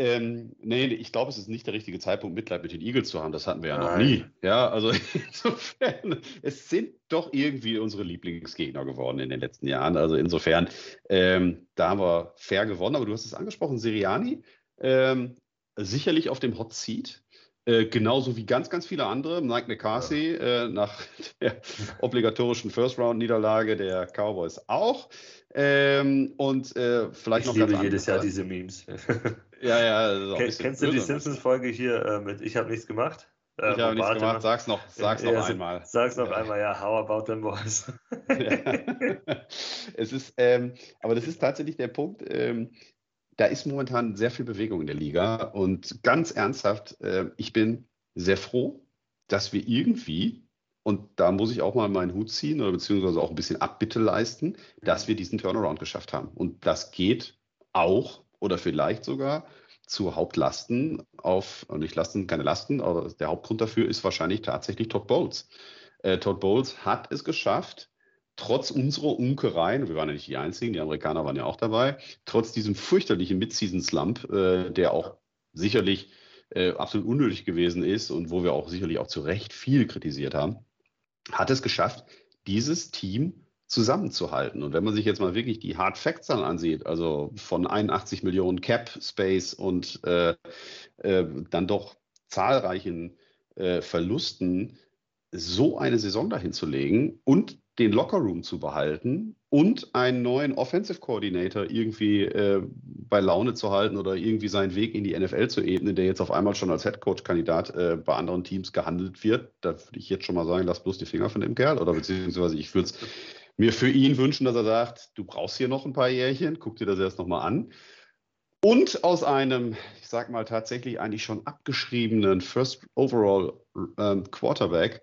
Ähm, nee, ich glaube, es ist nicht der richtige Zeitpunkt, Mitleid mit den Eagles zu haben. Das hatten wir ja Nein. noch nie. Ja, also insofern, es sind doch irgendwie unsere Lieblingsgegner geworden in den letzten Jahren. Also insofern, ähm, da haben wir fair gewonnen. Aber du hast es angesprochen, Siriani, ähm, sicherlich auf dem Hot Seat. Äh, genauso wie ganz, ganz viele andere. Mike McCarthy ja. äh, nach der obligatorischen First-Round-Niederlage der Cowboys auch. Ähm, und äh, vielleicht ich noch liebe jedes Jahr diese Memes. Ja, ja. Ken, kennst du die Simpsons-Folge hier äh, mit Ich habe nichts gemacht? Äh, ich habe nichts Bart gemacht, sag's noch, sag's noch einmal. Sag's noch ja. einmal, ja, how about them boys? ja. Es ist, ähm, aber das ist tatsächlich der Punkt, ähm, da ist momentan sehr viel Bewegung in der Liga und ganz ernsthaft, äh, ich bin sehr froh, dass wir irgendwie, und da muss ich auch mal meinen Hut ziehen oder beziehungsweise auch ein bisschen Abbitte leisten, dass wir diesen Turnaround geschafft haben. Und das geht auch oder vielleicht sogar zu Hauptlasten auf, nicht Lasten, keine Lasten, aber der Hauptgrund dafür ist wahrscheinlich tatsächlich Todd Bowles. Äh, Todd Bowles hat es geschafft, trotz unserer Unkereien, wir waren ja nicht die Einzigen, die Amerikaner waren ja auch dabei, trotz diesem fürchterlichen Mid-Season-Slump, äh, der auch sicherlich äh, absolut unnötig gewesen ist und wo wir auch sicherlich auch zu Recht viel kritisiert haben, hat es geschafft, dieses Team zusammenzuhalten. Und wenn man sich jetzt mal wirklich die Hard Facts dann ansieht, also von 81 Millionen Cap Space und äh, äh, dann doch zahlreichen äh, Verlusten, so eine Saison dahin zu legen und den Lockerroom zu behalten und einen neuen Offensive Coordinator irgendwie äh, bei Laune zu halten oder irgendwie seinen Weg in die NFL zu ebnen, der jetzt auf einmal schon als Headcoach-Kandidat äh, bei anderen Teams gehandelt wird. Da würde ich jetzt schon mal sagen, lass bloß die Finger von dem Kerl oder beziehungsweise ich würde es mir für ihn wünschen, dass er sagt, du brauchst hier noch ein paar Jährchen, guck dir das erst nochmal an. Und aus einem, ich sag mal, tatsächlich eigentlich schon abgeschriebenen First Overall ähm, Quarterback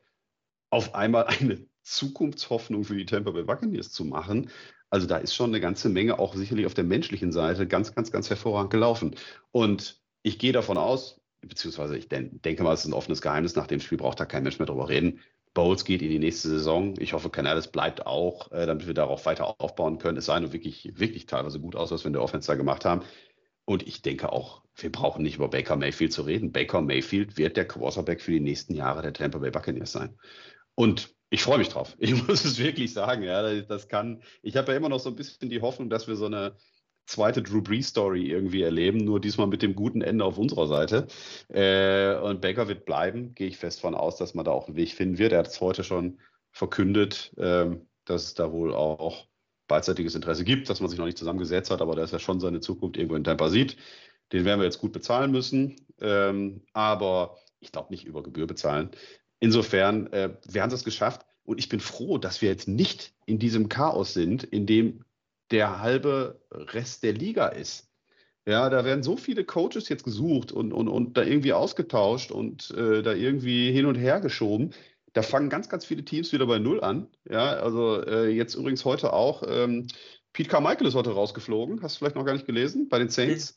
auf einmal eine Zukunftshoffnung für die Tampa Bay Buccaneers zu machen. Also da ist schon eine ganze Menge, auch sicherlich auf der menschlichen Seite, ganz, ganz, ganz hervorragend gelaufen. Und ich gehe davon aus, beziehungsweise ich denke mal, es ist ein offenes Geheimnis, nach dem Spiel braucht da kein Mensch mehr drüber reden. Bowles geht in die nächste Saison. Ich hoffe, Canales bleibt auch, äh, damit wir darauf weiter aufbauen können. Es sah nur wirklich, wirklich teilweise gut aus, was wir in der Offense da gemacht haben. Und ich denke auch, wir brauchen nicht über Baker Mayfield zu reden. Baker Mayfield wird der Quarterback für die nächsten Jahre der Tampa Bay Buccaneers sein. Und ich freue mich drauf. Ich muss es wirklich sagen. Ja, das kann. Ich habe ja immer noch so ein bisschen die Hoffnung, dass wir so eine zweite Drew Brees Story irgendwie erleben, nur diesmal mit dem guten Ende auf unserer Seite. Äh, und Baker wird bleiben, gehe ich fest von aus, dass man da auch einen Weg finden wird. Er hat es heute schon verkündet, äh, dass es da wohl auch beidseitiges Interesse gibt, dass man sich noch nicht zusammengesetzt hat, aber dass er schon seine Zukunft irgendwo in Tampa sieht. Den werden wir jetzt gut bezahlen müssen, ähm, aber ich glaube nicht über Gebühr bezahlen. Insofern, äh, wir haben es geschafft und ich bin froh, dass wir jetzt nicht in diesem Chaos sind, in dem der halbe Rest der Liga ist. Ja, da werden so viele Coaches jetzt gesucht und, und, und da irgendwie ausgetauscht und äh, da irgendwie hin und her geschoben. Da fangen ganz, ganz viele Teams wieder bei Null an. Ja, also äh, jetzt übrigens heute auch ähm, Pete Carmichael ist heute rausgeflogen. Hast du vielleicht noch gar nicht gelesen? Bei den Saints.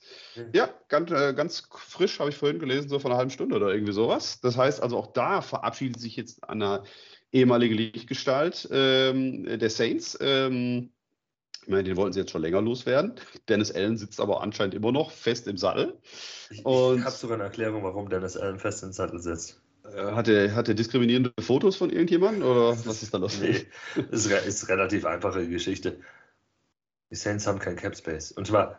Ja, ganz, äh, ganz frisch habe ich vorhin gelesen, so vor einer halben Stunde oder irgendwie sowas. Das heißt also, auch da verabschiedet sich jetzt eine ehemalige Lichtgestalt ähm, der Saints. Ähm, ich meine, den wollten sie jetzt schon länger loswerden. Dennis Allen sitzt aber anscheinend immer noch fest im Sattel. Ich, ich habe sogar eine Erklärung, warum Dennis Allen fest im Sattel sitzt. Äh, hat er, hat er diskriminierende Fotos von irgendjemandem oder was ist da los? Nee, ist, ist relativ einfache Geschichte. Die Saints haben kein Cap Space. Und zwar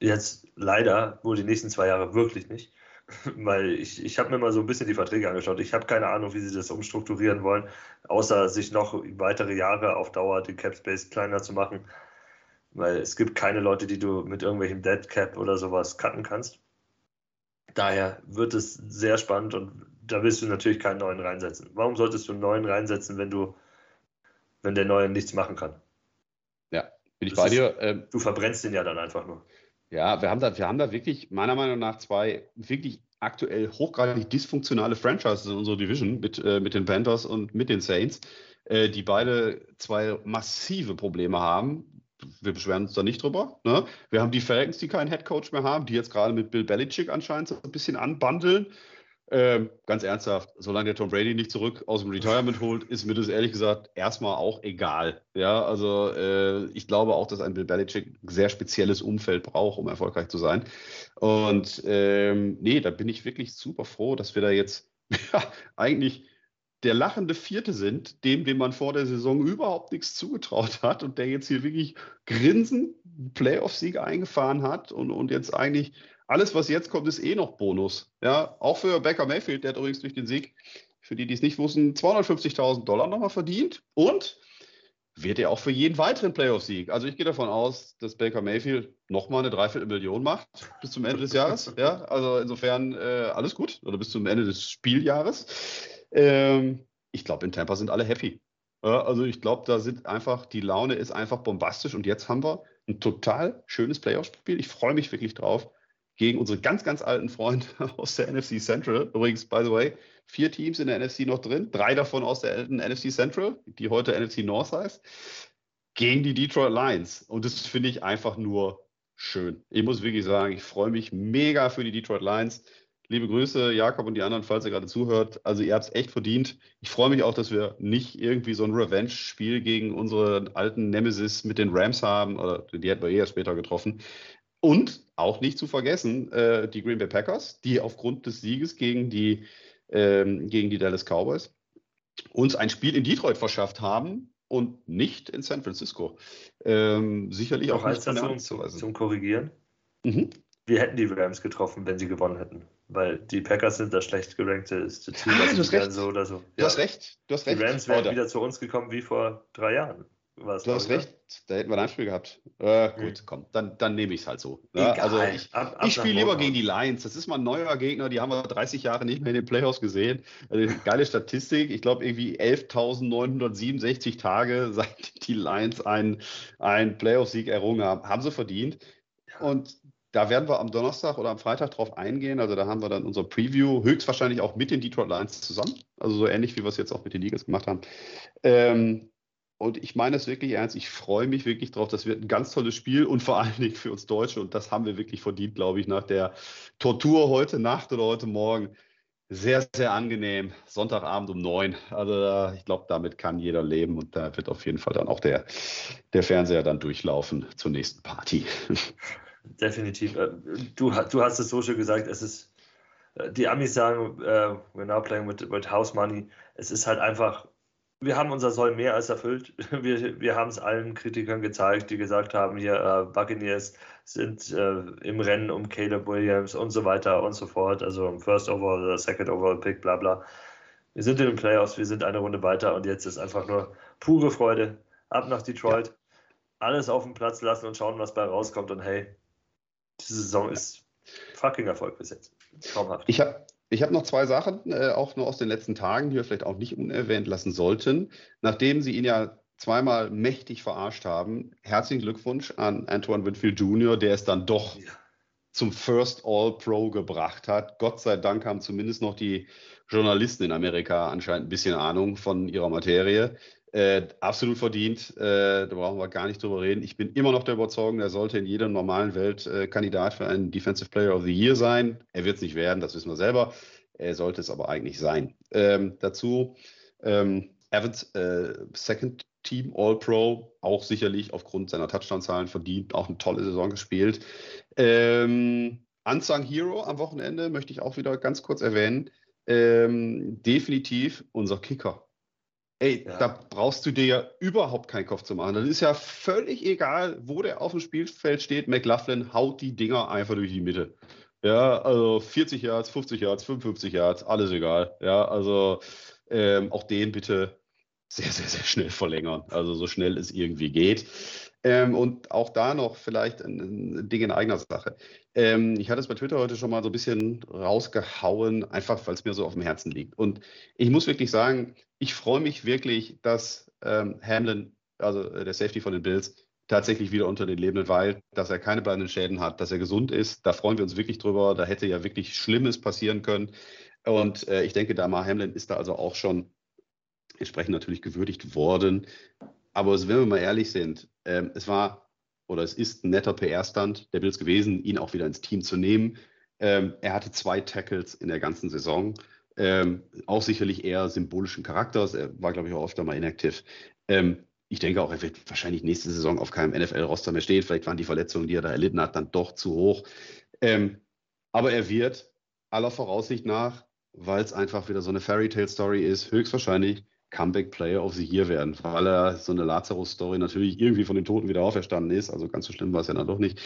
jetzt leider wohl die nächsten zwei Jahre wirklich nicht. Weil ich, ich habe mir mal so ein bisschen die Verträge angeschaut. Ich habe keine Ahnung, wie sie das umstrukturieren wollen, außer sich noch weitere Jahre auf Dauer den Cap Space kleiner zu machen. Weil es gibt keine Leute, die du mit irgendwelchem Dead Cap oder sowas cutten kannst. Daher wird es sehr spannend und da willst du natürlich keinen neuen reinsetzen. Warum solltest du einen neuen reinsetzen, wenn du, wenn der neue nichts machen kann? Bin ich das bei dir. Ähm, du verbrennst den ja dann einfach nur. Ja, wir haben, da, wir haben da wirklich, meiner Meinung nach, zwei wirklich aktuell hochgradig dysfunktionale Franchises in unserer Division mit, äh, mit den Panthers und mit den Saints, äh, die beide zwei massive Probleme haben. Wir beschweren uns da nicht drüber. Ne? Wir haben die Falcons, die keinen Headcoach mehr haben, die jetzt gerade mit Bill Belichick anscheinend so ein bisschen anbandeln. Ähm, ganz ernsthaft, solange der Tom Brady nicht zurück aus dem Retirement holt, ist mir das ehrlich gesagt erstmal auch egal. Ja, also äh, ich glaube auch, dass ein Bill Belichick ein sehr spezielles Umfeld braucht, um erfolgreich zu sein. Und ähm, nee, da bin ich wirklich super froh, dass wir da jetzt ja, eigentlich der lachende Vierte sind, dem, dem man vor der Saison überhaupt nichts zugetraut hat und der jetzt hier wirklich grinsend Playoff-Siege eingefahren hat und, und jetzt eigentlich alles, was jetzt kommt, ist eh noch Bonus. Ja, auch für Baker Mayfield, der hat übrigens durch den Sieg, für die, die es nicht wussten, 250.000 Dollar nochmal verdient und wird er auch für jeden weiteren Playoff-Sieg. Also ich gehe davon aus, dass Baker Mayfield nochmal eine Dreiviertelmillion macht bis zum Ende des Jahres. Ja, also insofern äh, alles gut oder bis zum Ende des Spieljahres. Ähm, ich glaube, in Tampa sind alle happy. Ja, also ich glaube, da sind einfach, die Laune ist einfach bombastisch und jetzt haben wir ein total schönes Playoff-Spiel. Ich freue mich wirklich drauf gegen unsere ganz, ganz alten Freunde aus der NFC Central. Übrigens, by the way, vier Teams in der NFC noch drin, drei davon aus der alten NFC Central, die heute NFC North heißt, gegen die Detroit Lions. Und das finde ich einfach nur schön. Ich muss wirklich sagen, ich freue mich mega für die Detroit Lions. Liebe Grüße, Jakob und die anderen, falls ihr gerade zuhört. Also ihr habt es echt verdient. Ich freue mich auch, dass wir nicht irgendwie so ein Revenge-Spiel gegen unsere alten Nemesis mit den Rams haben. Oder die hätten wir eher später getroffen. Und auch nicht zu vergessen, äh, die Green Bay Packers, die aufgrund des Sieges gegen die, ähm, gegen die Dallas Cowboys uns ein Spiel in Detroit verschafft haben und nicht in San Francisco. Ähm, sicherlich auch, auch nicht zum, zum, zum Korrigieren. Mhm. Wir hätten die Rams getroffen, wenn sie gewonnen hätten. Weil die Packers sind das schlecht gerankte Team. Ja, du hast recht. So so. Du ja. hast recht. Du hast recht. Die Rams wären wieder zu uns gekommen wie vor drei Jahren. Was, du hast recht, da hätten wir ein Spiel gehabt. Äh, gut, hm. komm, dann, dann nehme ich es halt so. Ja, also ich, ich spiele lieber gegen die Lions. Das ist mal ein neuer Gegner, die haben wir 30 Jahre nicht mehr in den Playoffs gesehen. Also, geile Statistik. Ich glaube, irgendwie 11.967 Tage, seit die Lions einen, einen Playoff-Sieg errungen haben. Haben sie verdient. Und da werden wir am Donnerstag oder am Freitag drauf eingehen. Also da haben wir dann unser Preview, höchstwahrscheinlich auch mit den Detroit Lions zusammen. Also so ähnlich, wie wir es jetzt auch mit den Eagles gemacht haben. Ähm, und ich meine es wirklich ernst. Ich freue mich wirklich drauf. Das wird ein ganz tolles Spiel und vor allen Dingen für uns Deutsche. Und das haben wir wirklich verdient, glaube ich, nach der Tortur heute Nacht oder heute Morgen. Sehr, sehr angenehm. Sonntagabend um neun. Also ich glaube, damit kann jeder leben und da wird auf jeden Fall dann auch der, der Fernseher dann durchlaufen zur nächsten Party. Definitiv. Äh, du, du hast es so schön gesagt, es ist, äh, die Amis sagen, uh, we're now playing with, with house money. Es ist halt einfach wir haben unser Soll mehr als erfüllt. Wir, wir haben es allen Kritikern gezeigt, die gesagt haben, hier äh, Buccaneers sind äh, im Rennen um Caleb Williams und so weiter und so fort, also First Overall oder Second Overall Pick, bla bla. Wir sind in den Playoffs, wir sind eine Runde weiter und jetzt ist einfach nur pure Freude. Ab nach Detroit, ja. alles auf den Platz lassen und schauen, was bei rauskommt und hey, diese Saison ist fucking Erfolg bis jetzt. Traumhaft. Ich habe ich habe noch zwei Sachen, äh, auch nur aus den letzten Tagen, die wir vielleicht auch nicht unerwähnt lassen sollten. Nachdem Sie ihn ja zweimal mächtig verarscht haben, herzlichen Glückwunsch an Antoine Winfield Jr., der es dann doch ja. zum First All-Pro gebracht hat. Gott sei Dank haben zumindest noch die Journalisten in Amerika anscheinend ein bisschen Ahnung von ihrer Materie. Äh, absolut verdient, äh, da brauchen wir gar nicht drüber reden. Ich bin immer noch der Überzeugung, er sollte in jeder normalen Welt äh, Kandidat für einen Defensive Player of the Year sein. Er wird es nicht werden, das wissen wir selber. Er sollte es aber eigentlich sein. Ähm, dazu ähm, Evans, äh, Second Team All-Pro, auch sicherlich aufgrund seiner Touchdown-Zahlen verdient, auch eine tolle Saison gespielt. Ähm, Unsung Hero am Wochenende möchte ich auch wieder ganz kurz erwähnen. Ähm, definitiv unser Kicker. Ey, ja. da brauchst du dir ja überhaupt keinen Kopf zu machen. Das ist ja völlig egal, wo der auf dem Spielfeld steht. McLaughlin haut die Dinger einfach durch die Mitte. Ja, also 40 Yards, 50 Yards, 55 Yards, alles egal. Ja, also ähm, auch den bitte sehr, sehr, sehr schnell verlängern. Also so schnell es irgendwie geht. Ähm, und auch da noch vielleicht ein, ein Ding in eigener Sache. Ähm, ich hatte es bei Twitter heute schon mal so ein bisschen rausgehauen, einfach weil es mir so auf dem Herzen liegt. Und ich muss wirklich sagen, ich freue mich wirklich, dass ähm, Hamlin, also äh, der Safety von den Bills, tatsächlich wieder unter den Lebenden weilt, dass er keine bleibenden Schäden hat, dass er gesund ist. Da freuen wir uns wirklich drüber. Da hätte ja wirklich Schlimmes passieren können. Und äh, ich denke, Damar Hamlin ist da also auch schon entsprechend natürlich gewürdigt worden. Aber wenn wir mal ehrlich sind, äh, es war oder es ist ein netter PR-Stand der Bills gewesen, ihn auch wieder ins Team zu nehmen. Ähm, er hatte zwei Tackles in der ganzen Saison. Ähm, auch sicherlich eher symbolischen Charakters. Er war, glaube ich, auch öfter mal inaktiv. Ähm, ich denke auch, er wird wahrscheinlich nächste Saison auf keinem NFL-Roster mehr stehen. Vielleicht waren die Verletzungen, die er da erlitten hat, dann doch zu hoch. Ähm, aber er wird aller Voraussicht nach, weil es einfach wieder so eine Fairy Tale Story ist, höchstwahrscheinlich Comeback Player of the Year werden, weil er so eine Lazarus-Story natürlich irgendwie von den Toten wieder auferstanden ist. Also ganz so schlimm war es ja dann doch nicht.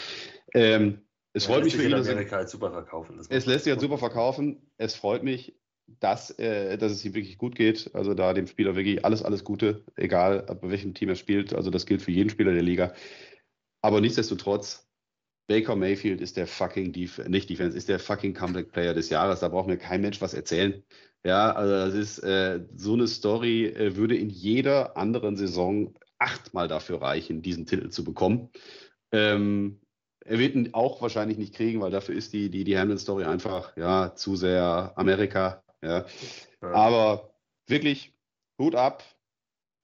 Ähm, es ja, freut mich für ihn. Dass Amerika halt super verkaufen. Es lässt sich halt super verkaufen. Es freut mich, dass, äh, dass es ihm wirklich gut geht. Also da dem Spieler wirklich alles, alles Gute, egal bei welchem Team er spielt. Also das gilt für jeden Spieler der Liga. Aber nichtsdestotrotz, Baker Mayfield ist der fucking Def nicht Defense, ist der fucking Comeback Player des Jahres. Da braucht mir kein Mensch was erzählen. Ja, also das ist äh, so eine Story, äh, würde in jeder anderen Saison achtmal dafür reichen, diesen Titel zu bekommen. Ähm, er wird ihn auch wahrscheinlich nicht kriegen, weil dafür ist die, die, die Hamlin-Story einfach ja, zu sehr Amerika. Ja. ja. Aber wirklich, Hut ab.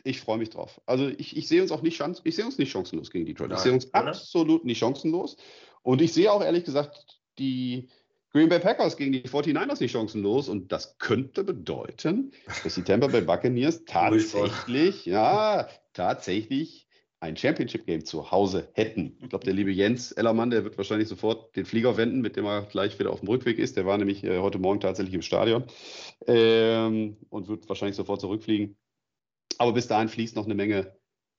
Ich freue mich drauf. Also ich, ich sehe uns auch nicht, ich sehe uns nicht chancenlos gegen Detroit. Nein, ich sehe uns oder? absolut nicht chancenlos. Und ich sehe auch ehrlich gesagt die, Green Bay Packers gegen die 49ers nicht chancenlos und das könnte bedeuten, dass die Tampa Bay Buccaneers tatsächlich, ja, tatsächlich ein Championship Game zu Hause hätten. Ich glaube, der liebe Jens Ellermann, der wird wahrscheinlich sofort den Flieger wenden, mit dem er gleich wieder auf dem Rückweg ist. Der war nämlich äh, heute Morgen tatsächlich im Stadion ähm, und wird wahrscheinlich sofort zurückfliegen. Aber bis dahin fließt noch eine Menge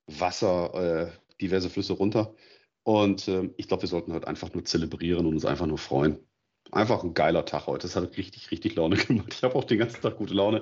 Wasser, äh, diverse Flüsse runter. Und äh, ich glaube, wir sollten heute einfach nur zelebrieren und uns einfach nur freuen einfach ein geiler Tag heute. Das hat richtig, richtig Laune gemacht. Ich habe auch den ganzen Tag gute Laune.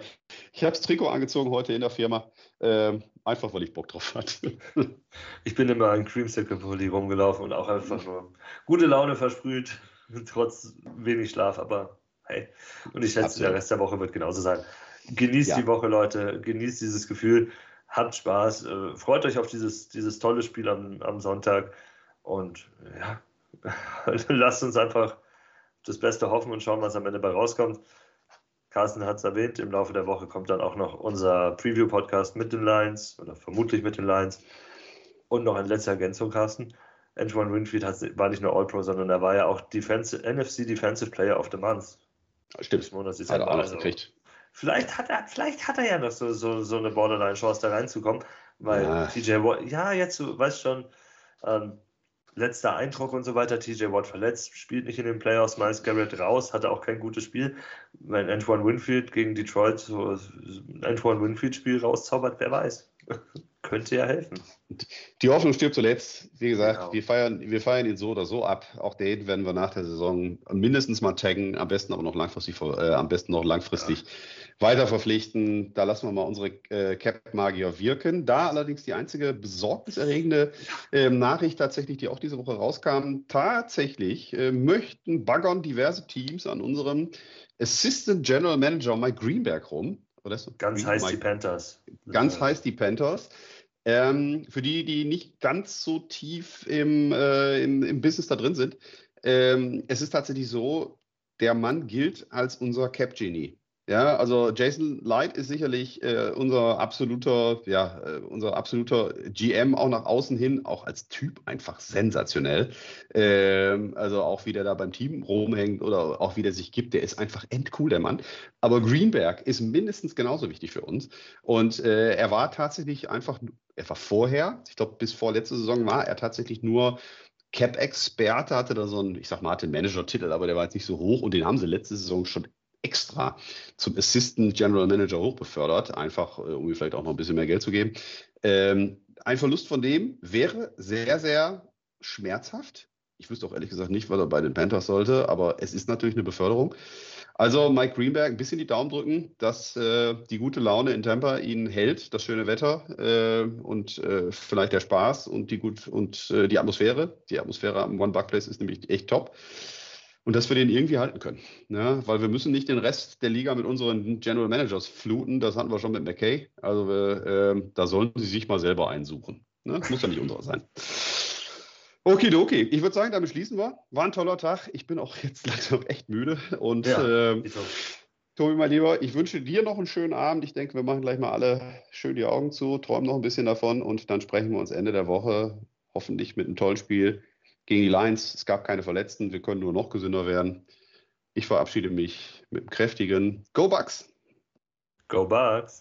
Ich habe das Trikot angezogen heute in der Firma, ähm, einfach weil ich Bock drauf hatte. Ich bin immer in Creamsicle-Pulli rumgelaufen und auch einfach nur gute Laune versprüht, trotz wenig Schlaf, aber hey. Und ich schätze, der Rest der Woche wird genauso sein. Genießt ja. die Woche, Leute, genießt dieses Gefühl, habt Spaß, äh, freut euch auf dieses, dieses tolle Spiel am, am Sonntag und ja, lasst uns einfach das Beste hoffen und schauen, was am Ende bei rauskommt. Carsten hat es erwähnt, im Laufe der Woche kommt dann auch noch unser Preview-Podcast mit den Lions oder vermutlich mit den Lions. Und noch eine letzte Ergänzung, Carsten. Antoine Winfield hat, war nicht nur All-Pro, sondern er war ja auch Defensive, NFC Defensive Player of the Month. Stimmt. Monats hat er auch also, gekriegt. Vielleicht hat, er, vielleicht hat er ja noch so, so, so eine Borderline-Chance, da reinzukommen, weil ja. TJ Watt, ja, jetzt, du weißt schon, ähm, letzter Eindruck und so weiter. TJ Watt verletzt, spielt nicht in den Playoffs, Miles Garrett raus, hatte auch kein gutes Spiel. Wenn Antoine Winfield gegen Detroit so ein Antoine Winfield-Spiel rauszaubert, wer weiß. Könnte ja helfen. Die Hoffnung stirbt zuletzt. Wie gesagt, genau. wir, feiern, wir feiern ihn so oder so ab. Auch den werden wir nach der Saison mindestens mal taggen, am besten aber noch langfristig, äh, am besten noch langfristig. Weiter verpflichten. Da lassen wir mal unsere äh, Cap-Magier wirken. Da allerdings die einzige besorgniserregende äh, Nachricht tatsächlich, die auch diese Woche rauskam. Tatsächlich äh, möchten baggern diverse Teams an unserem Assistant General Manager Mike Greenberg rum. Ganz heiß die Panthers. Ganz heiß die Panthers. Ähm, für die, die nicht ganz so tief im, äh, im, im Business da drin sind, ähm, es ist tatsächlich so, der Mann gilt als unser Cap-Genie. Ja, also Jason Light ist sicherlich äh, unser absoluter, ja, äh, unser absoluter GM auch nach außen hin, auch als Typ einfach sensationell. Ähm, also auch wie der da beim Team rumhängt oder auch wie der sich gibt, der ist einfach endcool, der Mann. Aber Greenberg ist mindestens genauso wichtig für uns. Und äh, er war tatsächlich einfach, er war vorher, ich glaube bis vor letzte Saison war er tatsächlich nur Cap-Experte, hatte da so einen, ich sag mal, hatte einen Manager-Titel, aber der war jetzt nicht so hoch und den haben sie letzte Saison schon extra zum Assistant General Manager hochbefördert, einfach äh, um ihm vielleicht auch noch ein bisschen mehr Geld zu geben. Ähm, ein Verlust von dem wäre sehr, sehr schmerzhaft. Ich wüsste auch ehrlich gesagt nicht, was er bei den Panthers sollte, aber es ist natürlich eine Beförderung. Also Mike Greenberg, ein bisschen die Daumen drücken, dass äh, die gute Laune in Tampa ihn hält, das schöne Wetter äh, und äh, vielleicht der Spaß und die gut und äh, die Atmosphäre. Die Atmosphäre am One Buck Place ist nämlich echt top und dass wir den irgendwie halten können. Ne? Weil wir müssen nicht den Rest der Liga mit unseren General Managers fluten. Das hatten wir schon mit McKay. Also wir, äh, da sollen sie sich mal selber einsuchen. Ne? Muss ja nicht unserer sein. Okay, okay. Ich würde sagen, damit schließen wir. War ein toller Tag. Ich bin auch jetzt langsam echt müde. Und ja, äh, Tobi, mein Lieber, ich wünsche dir noch einen schönen Abend. Ich denke, wir machen gleich mal alle schön die Augen zu, träumen noch ein bisschen davon und dann sprechen wir uns Ende der Woche hoffentlich mit einem tollen Spiel gegen die Lions. Es gab keine Verletzten, wir können nur noch gesünder werden. Ich verabschiede mich mit einem kräftigen Go Bucks! Go Bucks!